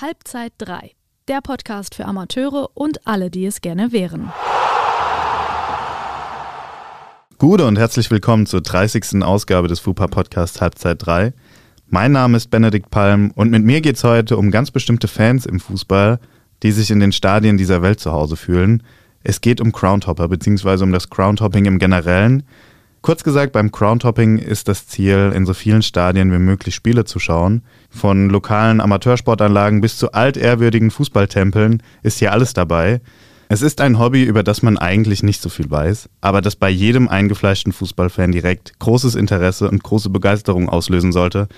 Halbzeit 3, der Podcast für Amateure und alle, die es gerne wären. Gute und herzlich willkommen zur 30. Ausgabe des FUPA Podcasts Halbzeit 3. Mein Name ist Benedikt Palm und mit mir geht es heute um ganz bestimmte Fans im Fußball, die sich in den Stadien dieser Welt zu Hause fühlen. Es geht um Crownhopper bzw. um das Crownhopping im Generellen. Kurz gesagt, beim Crowntopping ist das Ziel, in so vielen Stadien wie möglich Spiele zu schauen. Von lokalen Amateursportanlagen bis zu altehrwürdigen Fußballtempeln ist hier alles dabei. Es ist ein Hobby, über das man eigentlich nicht so viel weiß, aber das bei jedem eingefleischten Fußballfan direkt großes Interesse und große Begeisterung auslösen sollte.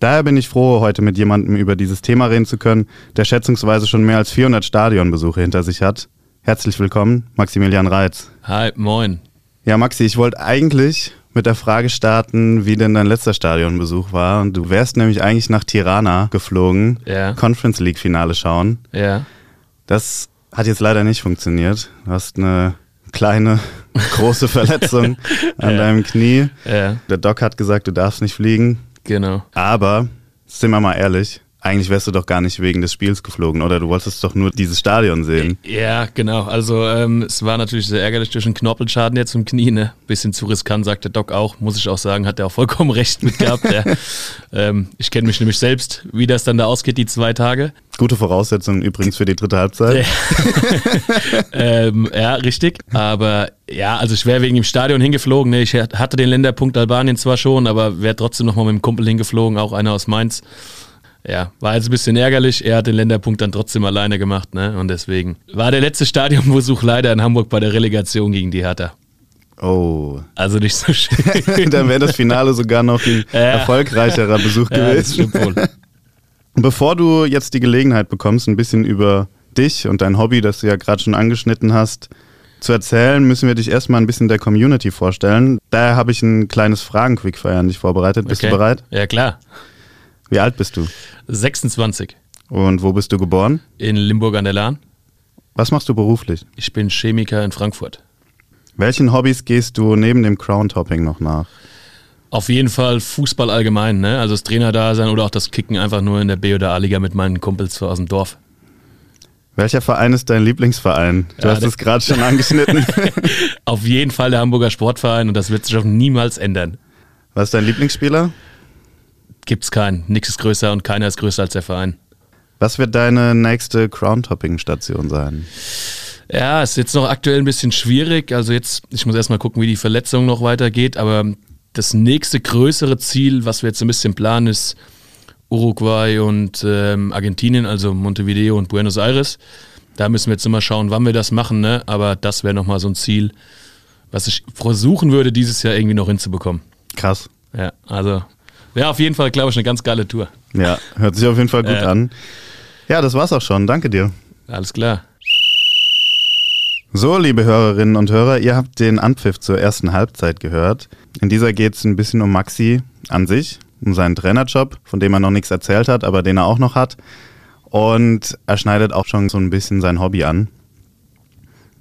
Daher bin ich froh, heute mit jemandem über dieses Thema reden zu können, der schätzungsweise schon mehr als 400 Stadionbesuche hinter sich hat. Herzlich willkommen, Maximilian Reitz. Hi, moin. Ja, Maxi, ich wollte eigentlich mit der Frage starten, wie denn dein letzter Stadionbesuch war. Und du wärst nämlich eigentlich nach Tirana geflogen, Ja. Conference League Finale schauen. Ja. Das hat jetzt leider nicht funktioniert. Du hast eine kleine, große Verletzung an Ja. deinem Knie. Ja, Der Doc hat gesagt, du darfst nicht fliegen. genau. Aber, sind wir mal ehrlich, eigentlich wärst du doch gar nicht wegen des Spiels geflogen, oder? Du wolltest doch nur dieses Stadion sehen. Ja, genau. Also ähm, es war natürlich sehr ärgerlich durch einen Knorpelschaden jetzt im Knie. Ne? Bisschen zu riskant, sagt der Doc auch. Muss ich auch sagen, hat er auch vollkommen recht mit gehabt. ja. ähm, ich kenne mich nämlich selbst, wie das dann da ausgeht, die zwei Tage. Gute Voraussetzungen übrigens für die dritte Halbzeit. ähm, ja, richtig. Aber ja, also ich wäre wegen dem Stadion hingeflogen. Ne? Ich hatte den Länderpunkt Albanien zwar schon, aber wäre trotzdem nochmal mit dem Kumpel hingeflogen, auch einer aus Mainz. Ja, war jetzt ein bisschen ärgerlich. Er hat den Länderpunkt dann trotzdem alleine gemacht, ne? Und deswegen war der letzte Stadionbesuch leider in Hamburg bei der Relegation gegen die Hertha. Oh. Also nicht so schön. Dann wäre das Finale sogar noch ein Ja. erfolgreicherer Besuch ja, das gewesen. Bevor du jetzt die Gelegenheit bekommst, ein bisschen über dich und dein Hobby, das du ja gerade schon angeschnitten hast, zu erzählen, müssen wir dich erstmal ein bisschen der Community vorstellen. Daher habe ich ein kleines Fragen-Quickfire an dich vorbereitet. Bist Okay. du bereit? Ja, klar. Wie alt bist du? 26 Und wo bist du geboren? in Limburg an der Lahn. Was machst du beruflich? Ich bin Chemiker in Frankfurt. Welchen Hobbys gehst du neben dem Crown-Topping noch nach? Auf jeden Fall Fußball allgemein, ne? Also das Trainerdasein oder auch das Kicken einfach nur in der B- oder A-Liga mit meinen Kumpels aus dem Dorf. Welcher Verein ist dein Lieblingsverein? Du Ja, hast es gerade schon angeschnitten. Auf jeden Fall der Hamburger Sportverein und das wird sich auch niemals ändern. Was ist dein Lieblingsspieler? Gibt's keinen. Nix ist größer und keiner ist größer als der Verein. Was wird deine nächste Crown-Topping-Station sein? Ja, ist jetzt noch aktuell ein bisschen schwierig. Also jetzt, ich muss erstmal gucken, wie die Verletzung noch weitergeht, aber das nächste größere Ziel, was wir jetzt ein bisschen planen, ist Uruguay und ähm, Argentinien, also Montevideo und Buenos Aires. Da müssen wir jetzt immer schauen, wann wir das machen, ne? Aber das wäre nochmal so ein Ziel, was ich versuchen würde, dieses Jahr irgendwie noch hinzubekommen. Krass. Ja, also wäre auf jeden Fall, glaube ich, eine ganz geile Tour. Ja, hört sich auf jeden Fall gut Ja. an. Ja, das war's auch schon. Danke dir. Alles klar. So, liebe Hörerinnen und Hörer, ihr habt den Anpfiff zur ersten Halbzeit gehört. In dieser geht es ein bisschen um Maxi an sich, um seinen Trainerjob, von dem er noch nichts erzählt hat, aber den er auch noch hat. Und er schneidet auch schon so ein bisschen sein Hobby an.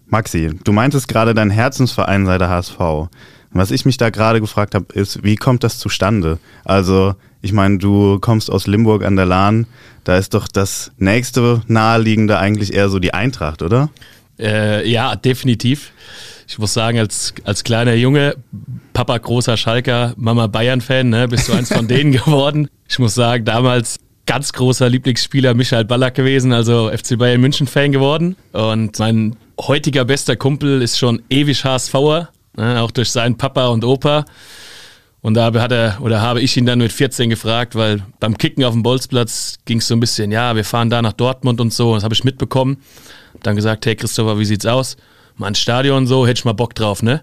Maxi, du meintest gerade, dein Herzensverein sei der HSV. Was ich mich da gerade gefragt habe, ist, wie kommt das zustande? Also, ich meine, du kommst aus Limburg an der Lahn, da ist doch das nächste naheliegende eigentlich eher so die Eintracht, oder? Äh, ja, definitiv. Ich muss sagen, als, als kleiner Junge, Papa großer Schalker, Mama Bayern-Fan, ne, bist du eins von denen geworden. Ich muss sagen, damals ganz großer Lieblingsspieler Michael Ballack gewesen, also FC Bayern München-Fan geworden. Und mein heutiger bester Kumpel ist schon ewig HSVer, ne, auch durch seinen Papa und Opa. Und da hat er, oder habe ich ihn dann mit 14 gefragt, weil beim Kicken auf dem Bolzplatz ging es so ein bisschen, ja, wir fahren da nach Dortmund und so, das habe ich mitbekommen. Dann gesagt, hey Christopher, wie sieht's aus? Mal ein Stadion und so, hätte ich mal Bock drauf, ne?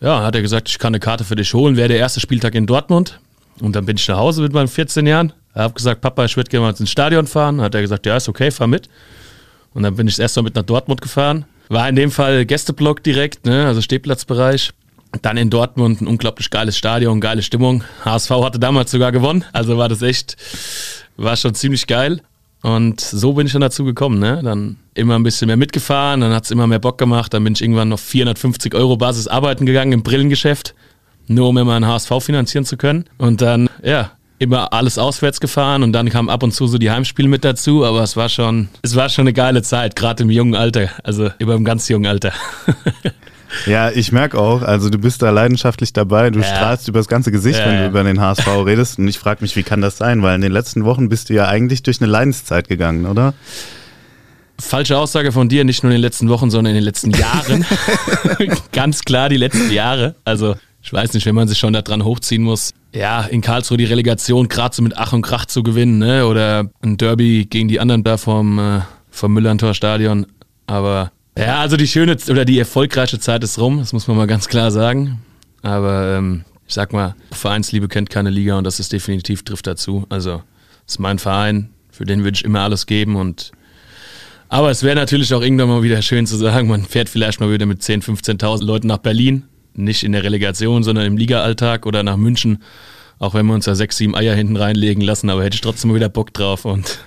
Ja, hat er gesagt, ich kann eine Karte für dich holen, wäre der erste Spieltag in Dortmund. Und dann bin ich nach Hause mit meinen 14 Jahren. Habe gesagt, Papa, ich würde gerne mal ins Stadion fahren. Hat er gesagt, ja, ist okay, fahr mit. Und dann bin ich erst mal mit nach Dortmund gefahren. War in dem Fall Gästeblock direkt, ne? also Stehplatzbereich. Dann in Dortmund ein unglaublich geiles Stadion, geile Stimmung. HSV hatte damals sogar gewonnen, also war das echt, war schon ziemlich geil. Und so bin ich dann dazu gekommen, ne? Dann immer ein bisschen mehr mitgefahren, dann hat's immer mehr Bock gemacht, dann bin ich irgendwann noch 450 Euro Basis arbeiten gegangen im Brillengeschäft, nur um immer ein HSV finanzieren zu können. Und dann, ja, immer alles auswärts gefahren und dann kam ab und zu so die Heimspiele mit dazu, aber es war schon, es war schon eine geile Zeit, gerade im jungen Alter, also über im ganz jungen Alter. Ja, ich merke auch, also du bist da leidenschaftlich dabei, du ja. strahlst über das ganze Gesicht, ja. wenn du über den HSV redest und ich frage mich, wie kann das sein, weil in den letzten Wochen bist du ja eigentlich durch eine Leidenszeit gegangen, oder? Falsche Aussage von dir, nicht nur in den letzten Wochen, sondern in den letzten Jahren. Ganz klar die letzten Jahre. Also ich weiß nicht, wenn man sich schon da dran hochziehen muss. Ja, in Karlsruhe die Relegation gerade so mit Ach und Krach zu gewinnen, ne? oder ein Derby gegen die anderen da vom, äh, vom Müllerntor Stadion. Aber ja, also die schöne oder die erfolgreiche Zeit ist rum, das muss man mal ganz klar sagen. Aber ähm, ich sag mal, Vereinsliebe kennt keine Liga und das ist definitiv trifft dazu. Also, das ist mein Verein, für den würde ich immer alles geben und aber es wäre natürlich auch irgendwann mal wieder schön zu sagen, man fährt vielleicht mal wieder mit 10.000, 15.000 Leuten nach Berlin. Nicht in der Relegation, sondern im Liga-Alltag oder nach München. Auch wenn wir uns da sechs, sieben Eier hinten reinlegen lassen, aber hätte ich trotzdem mal wieder Bock drauf. Und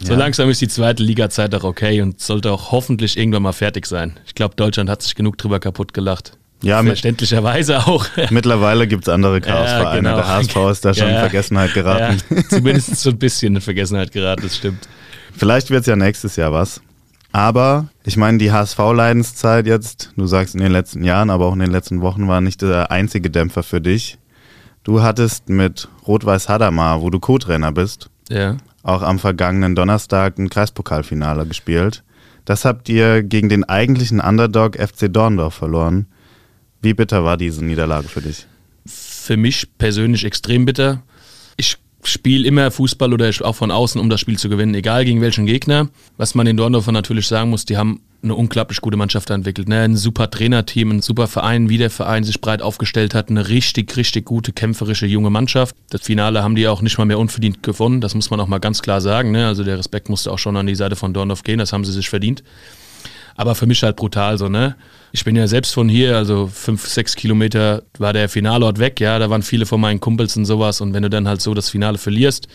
ja. so langsam ist die zweite Liga-Zeit auch okay und sollte auch hoffentlich irgendwann mal fertig sein. Ich glaube, Deutschland hat sich genug drüber kaputt gelacht. Ja, verständlicherweise auch. Mittlerweile gibt es andere Chaosvereine. Ja, genau. Der HSV ist da schon ja, in Vergessenheit geraten. Ja, zumindest so ein bisschen in Vergessenheit geraten, das stimmt. Vielleicht wird es ja nächstes Jahr was. Aber ich meine, die HSV-Leidenszeit jetzt, du sagst in den letzten Jahren, aber auch in den letzten Wochen war nicht der einzige Dämpfer für dich. Du hattest mit Rot-Weiß Hadamar, wo du Co-Trainer bist, ja. auch am vergangenen Donnerstag ein Kreispokalfinale gespielt. Das habt ihr gegen den eigentlichen Underdog FC Dorndorf verloren. Wie bitter war diese Niederlage für dich? Für mich persönlich extrem bitter. Spiele immer Fußball oder auch von außen, um das Spiel zu gewinnen, egal gegen welchen Gegner. Was man den Dorndorfer natürlich sagen muss, die haben eine unglaublich gute Mannschaft entwickelt. Ne? Ein super Trainerteam, ein super Verein, wie der Verein sich breit aufgestellt hat. Eine richtig, richtig gute, kämpferische junge Mannschaft. Das Finale haben die auch nicht mal mehr unverdient gewonnen. Das muss man auch mal ganz klar sagen. Ne? Also der Respekt musste auch schon an die Seite von Dorndorf gehen. Das haben sie sich verdient. Aber für mich halt brutal so, ne? Ich bin ja selbst von hier, also fünf, sechs Kilometer war der Finalort weg, ja, da waren viele von meinen Kumpels und sowas und wenn du dann halt so das Finale verlierst,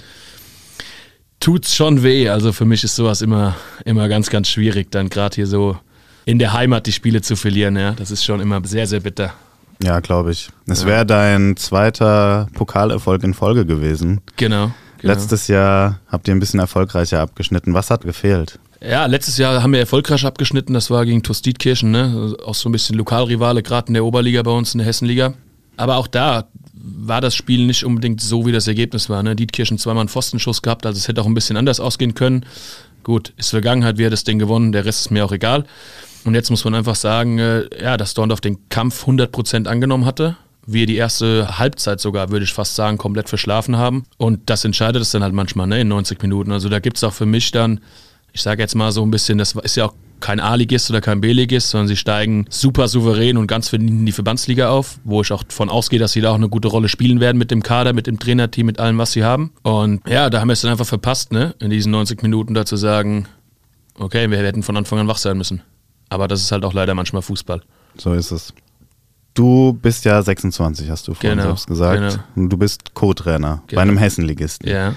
tut's schon weh. Also für mich ist sowas immer, immer ganz, ganz schwierig, dann gerade hier so in der Heimat die Spiele zu verlieren, ja. Das ist schon immer sehr, sehr bitter. Ja, glaube ich. Es wäre dein zweiter Pokalerfolg in Folge gewesen. Genau, genau. Letztes Jahr habt ihr ein bisschen erfolgreicher abgeschnitten. Was hat gefehlt? Ja, letztes Jahr haben wir erfolgreich abgeschnitten. Das war gegen Tostitkirchen, ne? auch so ein bisschen Lokalrivale, gerade in der Oberliga bei uns in der Hessenliga. Aber auch da war das Spiel nicht unbedingt so, wie das Ergebnis war. Ne? Dietkirchen zweimal einen Pfostenschuss gehabt, also es hätte auch ein bisschen anders ausgehen können. Gut, ist Vergangenheit, wir hat das Ding gewonnen, der Rest ist mir auch egal. Und jetzt muss man einfach sagen, äh, ja, dass Dorndorf den Kampf 100% angenommen hatte. Wir die erste Halbzeit sogar, würde ich fast sagen, komplett verschlafen haben. Und das entscheidet es dann halt manchmal ne, in 90 Minuten. Also da gibt es auch für mich dann ich sage jetzt mal so ein bisschen, das ist ja auch kein A-Ligist oder kein B-Ligist, sondern sie steigen super souverän und ganz verdient in die Verbandsliga auf, wo ich auch davon ausgehe, dass sie da auch eine gute Rolle spielen werden mit dem Kader, mit dem Trainerteam, mit allem, was sie haben. Und ja, da haben wir es dann einfach verpasst, ne, in diesen 90 Minuten da zu sagen, okay, wir hätten von Anfang an wach sein müssen. Aber das ist halt auch leider manchmal Fußball. So ist es. Du bist ja 26, hast du vorhin genau, selbst gesagt. Genau. Du bist Co-Trainer genau. bei einem Hessenligisten. Ja.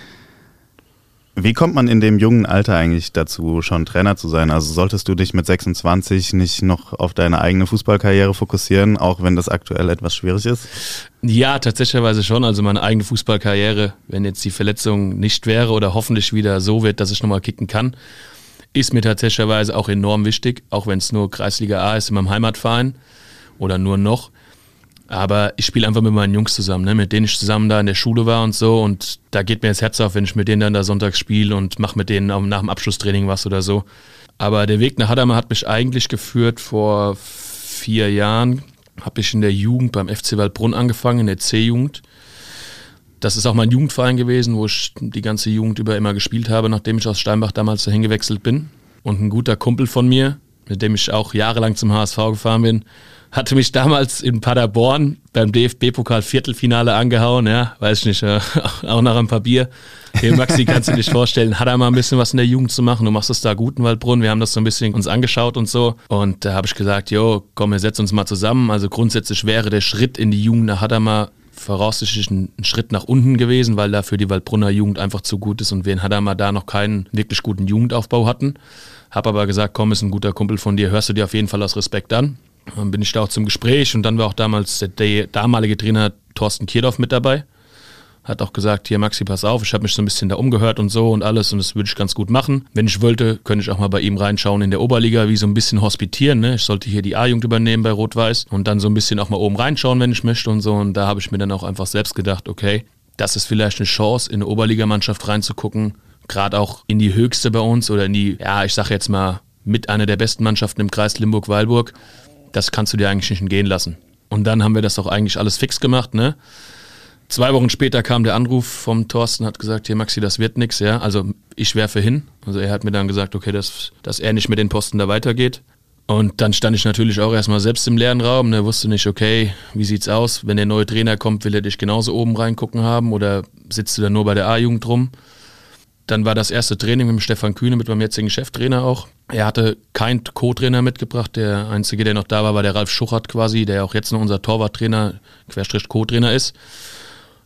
Wie kommt man in dem jungen Alter eigentlich dazu, schon Trainer zu sein? Also solltest du dich mit 26 nicht noch auf deine eigene Fußballkarriere fokussieren, auch wenn das aktuell etwas schwierig ist? Ja, tatsächlicherweise schon. Also meine eigene Fußballkarriere, wenn jetzt die Verletzung nicht wäre oder hoffentlich wieder so wird, dass ich nochmal kicken kann, ist mir tatsächlicherweise auch enorm wichtig, auch wenn es nur Kreisliga A ist in meinem Heimatverein oder nur noch. Aber ich spiele einfach mit meinen Jungs zusammen, ne, mit denen ich zusammen da in der Schule war und so. Und da geht mir das Herz auf, wenn ich mit denen dann da sonntags spiele und mache mit denen nach dem Abschlusstraining was oder so. Aber der Weg nach Hadamar hat mich eigentlich geführt vor vier Jahren. Habe ich in der Jugend beim FC Waldbrunn angefangen, in der C-Jugend. Das ist auch mein Jugendverein gewesen, wo ich die ganze Jugend über immer gespielt habe, nachdem ich aus Steinbach damals dahin gewechselt bin. Und ein guter Kumpel von mir, mit dem ich auch jahrelang zum HSV gefahren bin, hatte mich damals in Paderborn beim DFB-Pokal Viertelfinale angehauen, ja, weiß ich nicht, äh, auch nach ein paar Bier. Hey Maxi, kannst du dir vorstellen, hat er mal ein bisschen was in der Jugend zu machen? Du machst das da gut in Waldbrunn. Wir haben das so ein bisschen uns angeschaut und so. Und da habe ich gesagt, jo, komm, wir setzen uns mal zusammen. Also grundsätzlich wäre der Schritt in die Jugend nach Hadamar voraussichtlich ein, Schritt nach unten gewesen, weil dafür die Waldbrunner Jugend einfach zu gut ist und wir in Hadamar da noch keinen wirklich guten Jugendaufbau hatten. Hab aber gesagt, komm, ist ein guter Kumpel von dir, hörst du dir auf jeden Fall aus Respekt an. Dann bin ich da auch zum Gespräch und dann war auch damals der, der damalige Trainer Thorsten Kierdorf mit dabei. hat auch gesagt, hier Maxi, pass auf, ich habe mich so ein bisschen da umgehört und so und alles und das würde ich ganz gut machen. Wenn ich wollte, könnte ich auch mal bei ihm reinschauen in der Oberliga, wie so ein bisschen hospitieren. Ne? Ich sollte hier die A-Jugend übernehmen bei Rot-Weiß und dann so ein bisschen auch mal oben reinschauen, wenn ich möchte und so. Und da habe ich mir dann auch einfach selbst gedacht, okay, das ist vielleicht eine Chance, in eine Oberligamannschaft reinzugucken, gerade auch in die höchste bei uns oder in die, ja, ich sage jetzt mal, mit einer der besten Mannschaften im Kreis Limburg-Weilburg. Das kannst du dir eigentlich nicht entgehen lassen. Und dann haben wir das auch eigentlich alles fix gemacht, ne? Zwei Wochen später kam der Anruf vom Thorsten, hat gesagt, hier Maxi, das wird nichts, ja. Also ich werfe hin. Also er hat mir dann gesagt, okay, dass, dass er nicht mit den Posten da weitergeht. Und dann stand ich natürlich auch erstmal selbst im leeren Raum. Ne, wusste nicht, okay, wie sieht's aus? Wenn der neue Trainer kommt, will er dich genauso oben reingucken haben oder sitzt du dann nur bei der A-Jugend rum? Dann war das erste Training mit Stefan Kühne, mit meinem jetzigen Cheftrainer auch. Er hatte keinen Co-Trainer mitgebracht. Der einzige, der noch da war, war der Ralf Schuchert quasi, der auch jetzt noch unser Torwarttrainer, Querstrich Co-Trainer ist.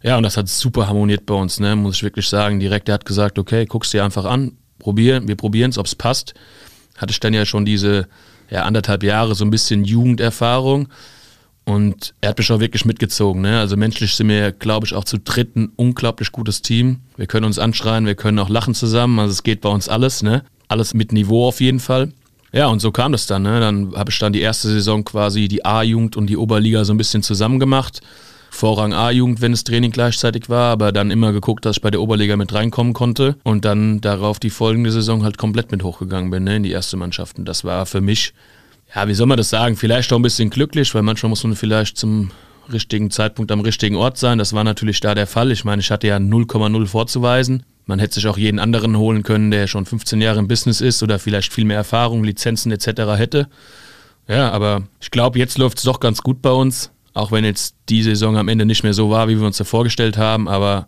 Ja, und das hat super harmoniert bei uns, ne? muss ich wirklich sagen. Direkt, er hat gesagt, okay, guck's dir einfach an, probier, wir probieren es, ob es passt. Hatte ich dann ja schon diese ja, anderthalb Jahre so ein bisschen Jugenderfahrung. Und er hat mich auch wirklich mitgezogen. Ne? Also menschlich sind wir, glaube ich, auch zu dritt ein unglaublich gutes Team. Wir können uns anschreien, wir können auch lachen zusammen. Also es geht bei uns alles. Ne? Alles mit Niveau auf jeden Fall. Ja, und so kam das dann. Ne? Dann habe ich dann die erste Saison quasi die A-Jugend und die Oberliga so ein bisschen zusammen gemacht. Vorrang A-Jugend, wenn das Training gleichzeitig war, aber dann immer geguckt, dass ich bei der Oberliga mit reinkommen konnte und dann darauf die folgende Saison halt komplett mit hochgegangen bin, ne, in die erste Mannschaft. Und das war für mich, ja, wie soll man das sagen, vielleicht auch ein bisschen glücklich, weil manchmal muss man vielleicht zum richtigen Zeitpunkt am richtigen Ort sein. Das war natürlich da der Fall. Ich meine, ich hatte ja 0,0 vorzuweisen. Man hätte sich auch jeden anderen holen können, der schon 15 Jahre im Business ist oder vielleicht viel mehr Erfahrung, Lizenzen etc. hätte. Ja, aber ich glaube, jetzt läuft es doch ganz gut bei uns. Auch wenn jetzt die Saison am Ende nicht mehr so war, wie wir uns da vorgestellt haben, aber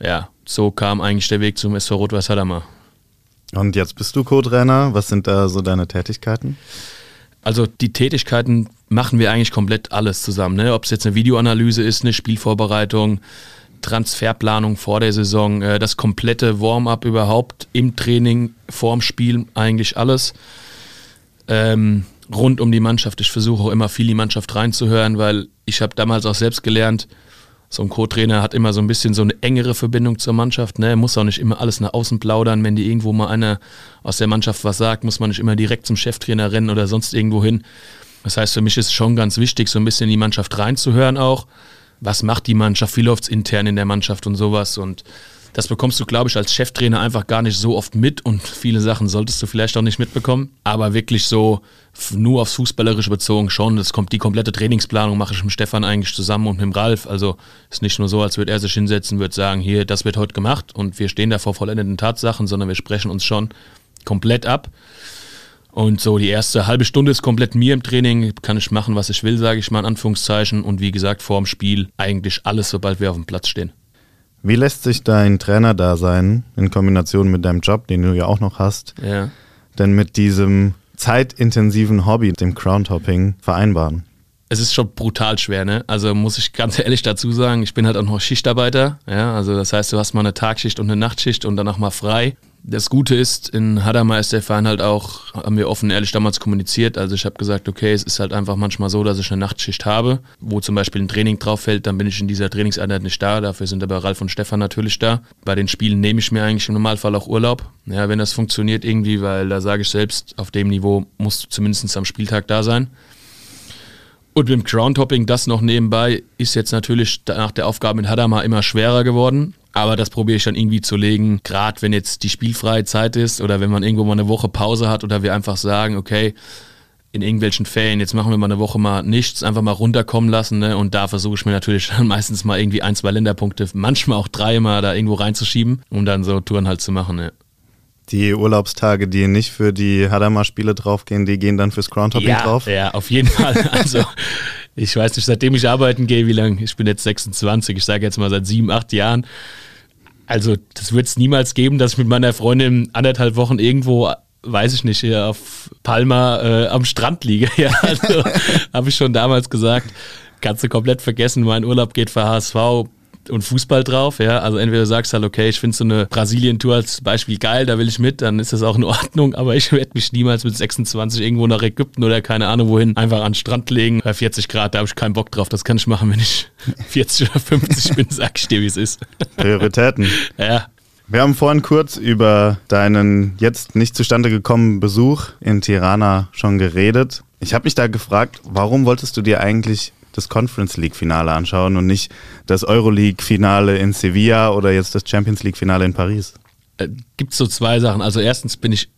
ja, so kam eigentlich der Weg zum SV Rot-Weiß Hadamar. Und jetzt bist du Co-Trainer. Was sind da so deine Tätigkeiten? Also die Tätigkeiten machen wir eigentlich komplett alles zusammen. Ne? Ob es jetzt eine Videoanalyse ist, eine Spielvorbereitung, Transferplanung vor der Saison, äh, das komplette Warm-up überhaupt im Training, vorm Spiel, eigentlich alles. Ähm, rund um die Mannschaft. Ich versuche auch immer viel die Mannschaft reinzuhören, weil ich habe damals auch selbst gelernt, so ein Co-Trainer hat immer so ein bisschen so eine engere Verbindung zur Mannschaft. Ne? Er muss auch nicht immer alles nach außen plaudern. Wenn die irgendwo mal einer aus der Mannschaft was sagt, muss man nicht immer direkt zum Cheftrainer rennen oder sonst irgendwo hin. Das heißt, für mich ist es schon ganz wichtig, so ein bisschen in die Mannschaft reinzuhören auch. Was macht die Mannschaft? Wie läuft es intern in der Mannschaft und sowas? Und das bekommst du, glaube ich, als Cheftrainer einfach gar nicht so oft mit und viele Sachen solltest du vielleicht auch nicht mitbekommen. Aber wirklich so nur aufs Fußballerische bezogen schon. Das kommt die komplette Trainingsplanung mache ich mit Stefan eigentlich zusammen und mit dem Ralf. Also ist nicht nur so, als würde er sich hinsetzen, würde sagen, hier, das wird heute gemacht und wir stehen da vor vollendeten Tatsachen, sondern wir sprechen uns schon komplett ab. Und so die erste halbe Stunde ist komplett mir im Training, kann ich machen, was ich will, sage ich mal in Anführungszeichen. Und wie gesagt, vor dem Spiel eigentlich alles, sobald wir auf dem Platz stehen. Wie lässt sich dein Trainerdasein in Kombination mit deinem Job, den du ja auch noch hast, Ja. denn mit diesem zeitintensiven Hobby, dem Crowntopping, vereinbaren? Es ist schon brutal schwer, ne? Also muss ich ganz ehrlich dazu sagen, ich bin halt auch noch Schichtarbeiter, ja, also das heißt, du hast mal eine Tagschicht und eine Nachtschicht und danach mal frei. Das Gute ist, in Hadamar ist der Verein halt auch, haben wir offen ehrlich damals kommuniziert. Also ich habe gesagt, okay, es ist halt einfach manchmal so, dass ich eine Nachtschicht habe, wo zum Beispiel ein Training drauf fällt, dann bin ich in dieser Trainingseinheit nicht da. Dafür sind aber Ralf und Stefan natürlich da. Bei den Spielen nehme ich mir eigentlich im Normalfall auch Urlaub, ja, wenn das funktioniert irgendwie, weil da sage ich selbst, auf dem Niveau musst du zumindest am Spieltag da sein. Und mit dem Crown-Topping, das noch nebenbei, ist jetzt natürlich nach der Aufgabe mit Hadamar immer schwerer geworden. Aber das probiere ich dann irgendwie zu legen, gerade wenn jetzt die spielfreie Zeit ist oder wenn man irgendwo mal eine Woche Pause hat oder wir einfach sagen, okay, in irgendwelchen Ferien, jetzt machen wir mal eine Woche mal nichts, einfach mal runterkommen lassen. Ne? Und da versuche ich mir natürlich dann meistens mal irgendwie ein, zwei Länderpunkte, manchmal auch drei mal da irgendwo reinzuschieben, um dann so Touren halt zu machen. Ne? Die Urlaubstage, die nicht für die Hadamar-Spiele draufgehen, die gehen dann fürs Crowntopping ja, drauf? Ja, auf jeden Fall. Also ich weiß nicht, seitdem ich arbeiten gehe, wie lange, ich bin jetzt 26, ich sage jetzt mal seit sieben, acht Jahren. Also das wird es niemals geben, dass ich mit meiner Freundin anderthalb Wochen irgendwo, weiß ich nicht, hier auf Palma äh, am Strand liege. Ja, also habe ich schon damals gesagt, kannst du komplett vergessen, mein Urlaub geht für HSV und Fußball drauf. Ja? Also entweder du sagst halt, okay, ich finde so eine Brasilien-Tour als Beispiel geil, da will ich mit, dann ist das auch in Ordnung, aber ich werde mich niemals mit 26 irgendwo nach Ägypten oder keine Ahnung wohin einfach an den Strand legen bei 40 Grad, da habe ich keinen Bock drauf. Das kann ich machen, wenn ich 40 oder 50 bin, sag ich dir, wie es ist. Prioritäten. ja. Wir haben vorhin kurz über deinen jetzt nicht zustande gekommenen Besuch in Tirana schon geredet. Ich habe mich da gefragt, warum wolltest du dir eigentlich das Conference League Finale anschauen und nicht das Euroleague Finale in Sevilla oder jetzt das Champions League Finale in Paris? Äh, Gibt so zwei Sachen. Also erstens bin ich,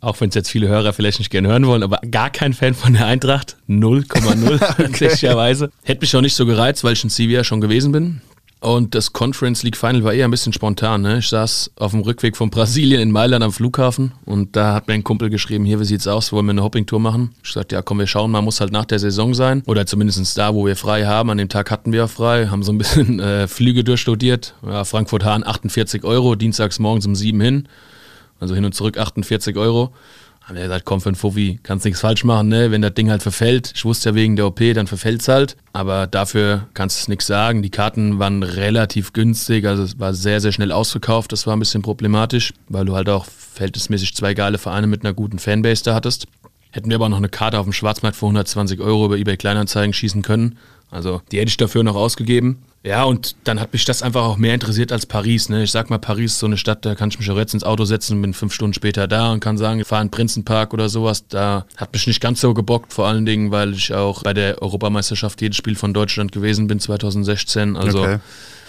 auch wenn es jetzt viele Hörer vielleicht nicht gerne hören wollen, aber gar kein Fan von der Eintracht. 0,0 tatsächlicherweise. Hätte mich auch nicht so gereizt, weil ich in Sevilla schon gewesen bin. Und das Conference League Final war eher ein bisschen spontan. Ne? Ich saß auf dem Rückweg von Brasilien in Mailand am Flughafen und da hat mir ein Kumpel geschrieben, hier, wie sieht's aus, wollen wir eine Hopping-Tour machen? Ich sagte, ja komm, wir schauen mal, muss halt nach der Saison sein. Oder zumindest da, wo wir frei haben. An dem Tag hatten wir frei, haben so ein bisschen äh, Flüge durchstudiert. Ja, Frankfurt-Hahn 48 Euro, dienstags morgens um 7 hin. Also hin und zurück 48 Euro. Haben wir gesagt, komm für ein Fuffi, kannst nichts falsch machen, ne? Wenn das Ding halt verfällt, ich wusste ja wegen der OP, dann verfällt's halt. Aber dafür kannst du nichts sagen. Die Karten waren relativ günstig, also es war sehr, sehr schnell ausverkauft. Das war ein bisschen problematisch, weil du halt auch verhältnismäßig zwei geile Vereine mit einer guten Fanbase da hattest. Hätten wir aber noch eine Karte auf dem Schwarzmarkt für 120 Euro über eBay Kleinanzeigen schießen können. Also die hätte ich dafür noch ausgegeben. Ja, und dann hat mich das einfach auch mehr interessiert als Paris. Ne? Ich sag mal, Paris ist so eine Stadt, da kann ich mich auch jetzt ins Auto setzen und bin fünf Stunden später da und kann sagen, ich fahre in den Prinzenpark oder sowas. Da hat mich nicht ganz so gebockt, vor allen Dingen, weil ich auch bei der Europameisterschaft jedes Spiel von Deutschland gewesen bin 2016. Also okay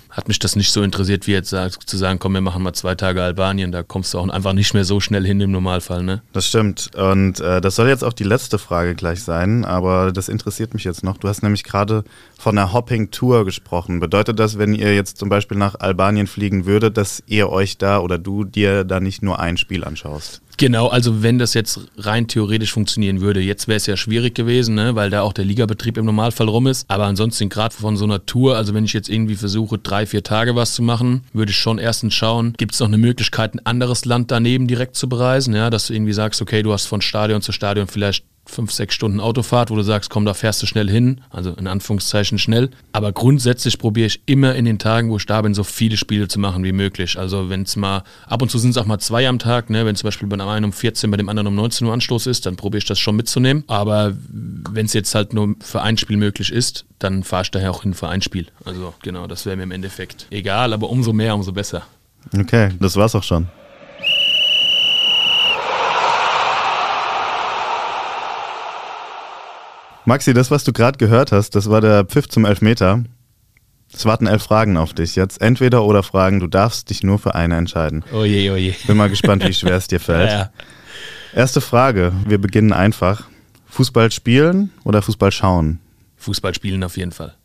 hat mich das nicht so interessiert, wie jetzt zu sagen, komm, wir machen mal zwei Tage Albanien, da kommst du auch einfach nicht mehr so schnell hin im Normalfall, ne? Das stimmt. Und äh, das soll jetzt auch die letzte Frage gleich sein, aber das interessiert mich jetzt noch. Du hast nämlich gerade von einer Hopping-Tour gesprochen. Bedeutet das, wenn ihr jetzt zum Beispiel nach Albanien fliegen würdet, dass ihr euch da oder du dir da nicht nur ein Spiel anschaust? Genau, also wenn das jetzt rein theoretisch funktionieren würde, jetzt wäre es ja schwierig gewesen, ne, weil da auch der Ligabetrieb im Normalfall rum ist. Aber ansonsten gerade von so einer Tour, also wenn ich jetzt irgendwie versuche, drei, vier Tage was zu machen, würde ich schon erstens schauen, gibt es noch eine Möglichkeit, ein anderes Land daneben direkt zu bereisen, ja, dass du irgendwie sagst, okay, du hast von Stadion zu Stadion vielleicht fünf, sechs Stunden Autofahrt, wo du sagst, komm, da fährst du schnell hin, also in Anführungszeichen schnell. Aber grundsätzlich probiere ich immer in den Tagen, wo ich da bin, so viele Spiele zu machen wie möglich. Also wenn es mal, ab und zu sind es auch mal zwei am Tag, ne? wenn zum Beispiel bei dem einen um 14, bei dem anderen um 19 Uhr Anstoß ist, dann probiere ich das schon mitzunehmen. Aber wenn es jetzt halt nur für ein Spiel möglich ist, dann fahre ich daher auch hin für ein Spiel. Also genau, das wäre mir im Endeffekt egal, aber umso mehr, umso besser. Okay, das war's auch schon. Maxi, das, was du gerade gehört hast, das war der Pfiff zum Elfmeter. Es warten elf Fragen auf dich jetzt. Entweder oder Fragen, du darfst dich nur für eine entscheiden. Oje, oje. Bin mal gespannt, wie schwer es dir fällt. Ja, ja. Erste Frage, wir beginnen einfach. Fußball spielen oder Fußball schauen? Fußball spielen auf jeden Fall.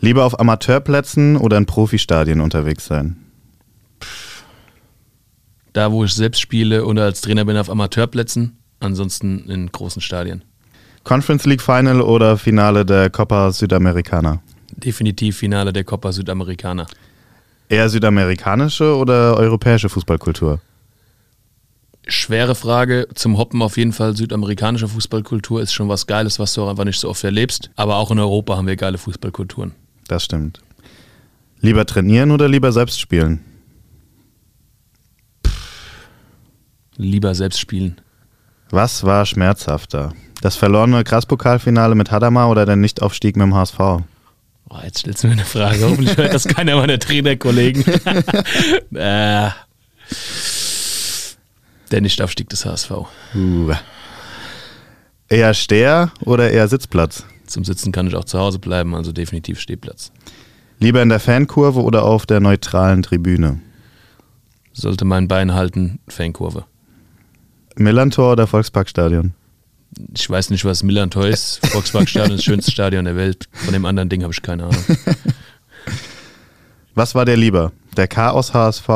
Lieber auf Amateurplätzen oder in Profistadien unterwegs sein? Da, wo ich selbst spiele oder als Trainer bin, auf Amateurplätzen. Ansonsten in großen Stadien. Conference League Final oder Finale der Copa Südamericana? Definitiv Finale der Copa Südamericana. Eher südamerikanische oder europäische Fußballkultur? Schwere Frage. Zum Hoppen auf jeden Fall südamerikanische Fußballkultur ist schon was Geiles, was du auch einfach nicht so oft erlebst. Aber auch in Europa haben wir geile Fußballkulturen. Das stimmt. Lieber trainieren oder lieber selbst spielen? Lieber selbst spielen. Was war schmerzhafter? Das verlorene Krasspokalfinale mit Hadamar oder der Nichtaufstieg mit dem HSV? Oh, jetzt stellst du mir eine Frage. Hoffentlich hört das keiner meiner Trainerkollegen. äh, der Nichtaufstieg des HSV. Uh. Eher Steher oder eher Sitzplatz? Zum Sitzen kann ich auch zu Hause bleiben, also definitiv Stehplatz. Lieber in der Fankurve oder auf der neutralen Tribüne? Sollte mein Bein halten, Fankurve. Millantor oder Volksparkstadion? Ich weiß nicht, was Millantor ist. Volksparkstadion ist das schönste Stadion der Welt. Von dem anderen Ding habe ich keine Ahnung. Was war der lieber? Der Chaos HSV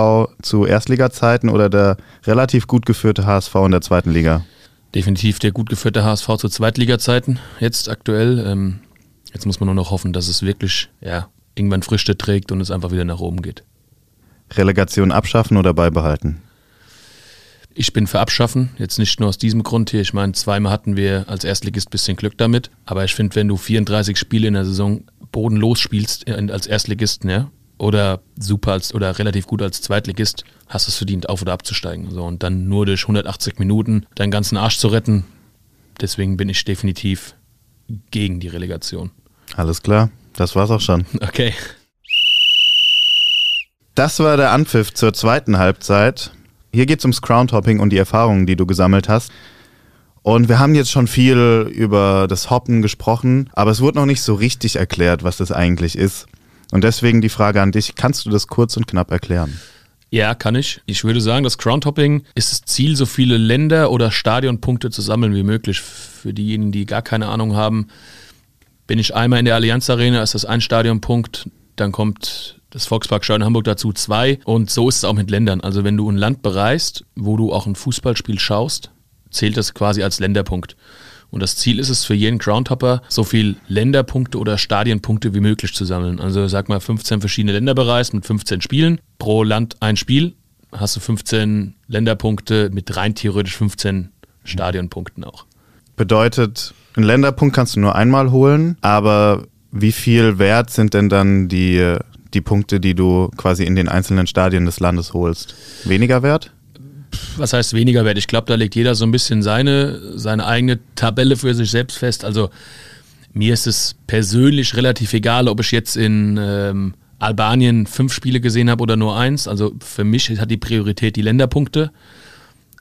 zu Erstliga-Zeiten oder der relativ gut geführte HSV in der zweiten Liga? Definitiv der gut geführte HSV zu Zweitliga-Zeiten. Jetzt aktuell. Ähm, jetzt muss man nur noch hoffen, dass es wirklich ja, irgendwann Früchte trägt und es einfach wieder nach oben geht. Relegation abschaffen oder beibehalten? Ich bin für Abschaffen, jetzt nicht nur aus diesem Grund hier. Ich meine, zweimal hatten wir als Erstligist ein bisschen Glück damit. Aber ich finde, wenn du 34 Spiele in der Saison bodenlos spielst äh, als Erstligist, ja, oder super als oder relativ gut als Zweitligist, hast du es verdient, auf oder abzusteigen. So, und dann nur durch 180 Minuten deinen ganzen Arsch zu retten. Deswegen bin ich definitiv gegen die Relegation. Alles klar, das war's auch schon. Okay. Das war der Anpfiff zur zweiten Halbzeit. Hier geht's ums Crowntopping und die Erfahrungen, die du gesammelt hast. Und wir haben jetzt schon viel über das Hoppen gesprochen, aber es wurde noch nicht so richtig erklärt, was das eigentlich ist. Und deswegen die Frage an dich, kannst du das kurz und knapp erklären? Ja, kann ich. Ich würde sagen, das Crowntopping ist das Ziel, so viele Länder- oder Stadionpunkte zu sammeln wie möglich. Für diejenigen, die gar keine Ahnung haben, bin ich einmal in der Allianz Arena, ist das ein Stadionpunkt, dann kommt das Volksparkstadion Hamburg dazu zwei und so ist es auch mit Ländern. Also wenn du ein Land bereist, wo du auch ein Fußballspiel schaust, zählt das quasi als Länderpunkt. Und das Ziel ist es für jeden Groundhopper, so viel Länderpunkte oder Stadienpunkte wie möglich zu sammeln. Also sag mal 15 verschiedene Länder bereist mit 15 Spielen. Pro Land ein Spiel. Hast du 15 Länderpunkte mit rein theoretisch 15 Stadionpunkten auch. Bedeutet, einen Länderpunkt kannst du nur einmal holen, aber wie viel wert sind denn dann die, die Punkte, die du quasi in den einzelnen Stadien des Landes holst? Weniger wert? was heißt weniger wert? Ich glaube, da legt jeder so ein bisschen seine, seine eigene Tabelle für sich selbst fest. Also mir ist es persönlich relativ egal, ob ich jetzt in ähm, Albanien fünf Spiele gesehen habe oder nur eins. Also für mich hat die Priorität die Länderpunkte.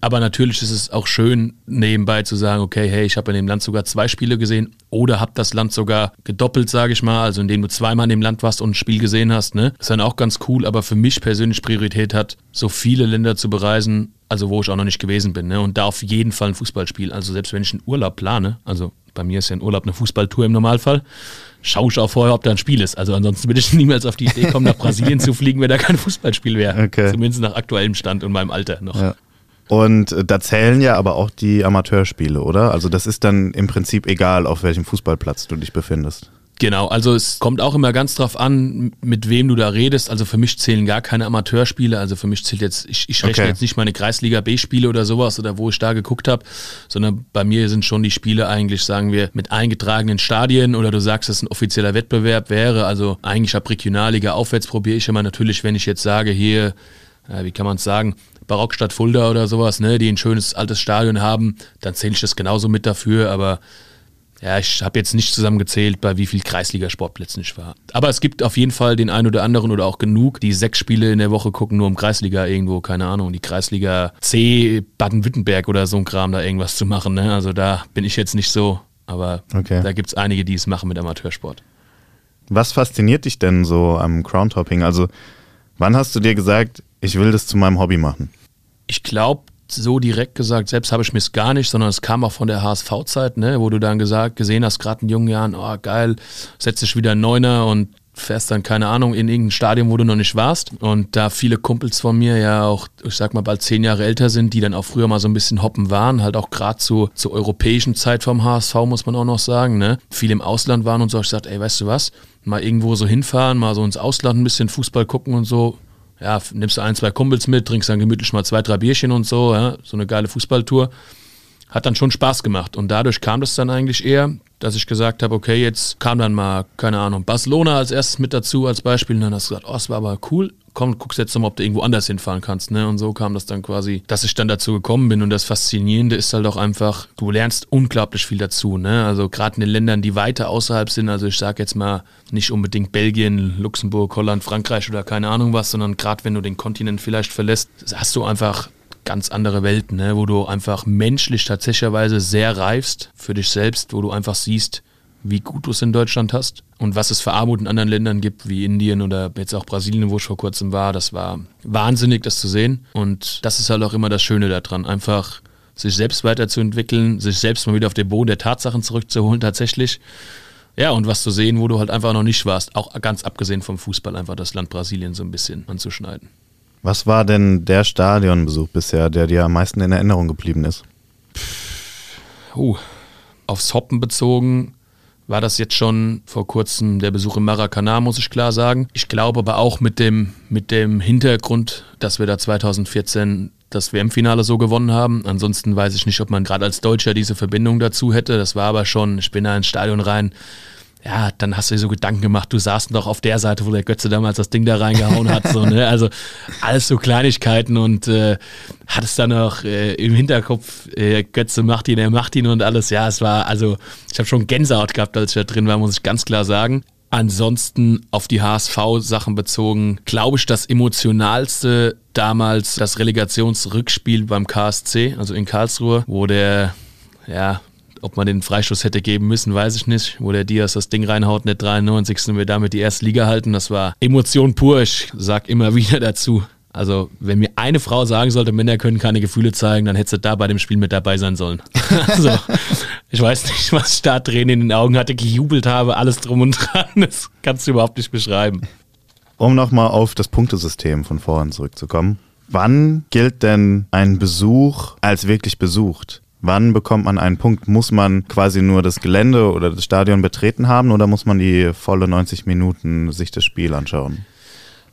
Aber natürlich ist es auch schön, nebenbei zu sagen, okay, hey, ich habe in dem Land sogar zwei Spiele gesehen oder habe das Land sogar gedoppelt, sage ich mal, also indem du zweimal in dem Land warst und ein Spiel gesehen hast. Ne? ist dann auch ganz cool, aber für mich persönlich Priorität hat, so viele Länder zu bereisen, also wo ich auch noch nicht gewesen bin. Ne? Und da auf jeden Fall ein Fußballspiel. Also selbst wenn ich einen Urlaub plane, also bei mir ist ja ein Urlaub eine Fußballtour im Normalfall, schaue ich auch vorher, ob da ein Spiel ist. Also ansonsten würde ich niemals auf die Idee kommen, nach Brasilien zu fliegen, wenn da kein Fußballspiel wäre. Okay. Zumindest nach aktuellem Stand und meinem Alter noch. Ja. Und äh, da zählen ja aber auch die Amateurspiele, oder? Also das ist dann im Prinzip egal, auf welchem Fußballplatz du dich befindest. Genau, also es kommt auch immer ganz drauf an, mit wem du da redest. Also für mich zählen gar keine Amateurspiele. Also für mich zählt jetzt, ich, ich rechne okay. jetzt nicht meine Kreisliga B-Spiele oder sowas oder wo ich da geguckt habe, sondern bei mir sind schon die Spiele eigentlich, sagen wir, mit eingetragenen Stadien oder du sagst, dass ein offizieller Wettbewerb wäre. Also eigentlich ab Regionalliga aufwärts probiere ich immer natürlich, wenn ich jetzt sage, hier, äh, wie kann man es sagen, Barockstadt Fulda oder sowas, ne, die ein schönes altes Stadion haben, dann zähle ich das genauso mit dafür, aber ja, ich habe jetzt nicht zusammengezählt, bei wie viel Kreisliga-Sportplätzen ich war. Aber es gibt auf jeden Fall den einen oder anderen oder auch genug, die sechs Spiele in der Woche gucken, nur um Kreisliga irgendwo, keine Ahnung, die Kreisliga C Baden-Württemberg oder so ein Kram da irgendwas zu machen. Ne? Also da bin ich jetzt nicht so, aber okay. da gibt es einige, die es machen mit Amateursport. Was fasziniert dich denn so am Crowntopping? Also wann hast du dir gesagt, ich will das zu meinem Hobby machen? ich glaube, so direkt gesagt, selbst habe ich mir es gar nicht, sondern es kam auch von der HSV-Zeit, ne, wo du dann gesagt, gesehen hast, gerade in jungen Jahren, oh geil, setzt dich wieder ein Neuner und fährst dann, keine Ahnung, in irgendein Stadion, wo du noch nicht warst. Und da viele Kumpels von mir ja auch, ich sag mal, bald zehn Jahre älter sind, die dann auch früher mal so ein bisschen hoppen waren, halt auch gerade zu, zur europäischen Zeit vom HSV, muss man auch noch sagen, ne? Viel im Ausland waren und so. Ich sagte, ey, weißt du was? Mal irgendwo so hinfahren, mal so ins Ausland ein bisschen Fußball gucken und so ja, nimmst du ein, zwei Kumpels mit, trinkst dann gemütlich mal zwei, drei Bierchen und so, ja, so eine geile Fußballtour. Hat dann schon Spaß gemacht und dadurch kam das dann eigentlich eher, dass ich gesagt habe, okay, jetzt kam dann mal, keine Ahnung, Barcelona als erstes mit dazu als Beispiel und dann hast du gesagt, oh, es war aber cool, komm, guckst jetzt nochmal, ob du irgendwo anders hinfahren kannst. Ne? Und so kam das dann quasi, dass ich dann dazu gekommen bin. Und das Faszinierende ist halt auch einfach, du lernst unglaublich viel dazu. Ne? Also gerade in den Ländern, die weiter außerhalb sind, also ich sage jetzt mal nicht unbedingt Belgien, Luxemburg, Holland, Frankreich oder keine Ahnung was, sondern gerade wenn du den Kontinent vielleicht verlässt, hast du einfach ganz andere Welten, ne? wo du einfach menschlich tatsächlicherweise sehr reifst für dich selbst, wo du einfach siehst, wie gut du es in Deutschland hast und was es für Armut in anderen Ländern gibt, wie Indien oder jetzt auch Brasilien, wo ich vor kurzem war. Das war wahnsinnig, das zu sehen. Und das ist halt auch immer das Schöne daran, einfach sich selbst weiterzuentwickeln, sich selbst mal wieder auf den Boden der Tatsachen zurückzuholen tatsächlich. Ja, und was zu sehen, wo du halt einfach noch nicht warst, auch ganz abgesehen vom Fußball, einfach das Land Brasilien so ein bisschen anzuschneiden. Was war denn der Stadionbesuch bisher, der dir am meisten in Erinnerung geblieben ist? Uh, aufs Hoppen bezogen war das jetzt schon vor kurzem der Besuch im Maracana, muss ich klar sagen. Ich glaube aber auch mit dem, mit dem Hintergrund, dass wir da 2014 das WM-Finale so gewonnen haben. Ansonsten weiß ich nicht, ob man gerade als Deutscher diese Verbindung dazu hätte. Das war aber schon, ich bin da ins Stadion rein. Ja, dann hast du dir so Gedanken gemacht, du saßt doch auf der Seite, wo der Götze damals das Ding da reingehauen hat. So, ne? Also alles so Kleinigkeiten und äh, hattest dann auch äh, im Hinterkopf, äh, Götze macht ihn, er macht ihn und alles. Ja, es war, also ich habe schon Gänsehaut gehabt, als ich da drin war, muss ich ganz klar sagen. Ansonsten auf die HSV-Sachen bezogen, glaube ich, das emotionalste damals das Relegationsrückspiel beim KSC, also in Karlsruhe, wo der, ja, ob man den Freistoß hätte geben müssen, weiß ich nicht. Wo der Diaz das Ding reinhaut in der 93. und wir damit die erste Liga halten. Das war Emotion pur. Ich sag immer wieder dazu. Also, wenn mir eine Frau sagen sollte, Männer können keine Gefühle zeigen, dann hätte sie da bei dem Spiel mit dabei sein sollen. also, ich weiß nicht, was ich da Tränen in den Augen hatte, gejubelt habe, alles drum und dran. Das kannst du überhaupt nicht beschreiben. Um nochmal auf das Punktesystem von vorhin zurückzukommen. Wann gilt denn ein Besuch als wirklich besucht? Wann bekommt man einen Punkt? Muss man quasi nur das Gelände oder das Stadion betreten haben oder muss man die volle 90 Minuten sich das Spiel anschauen?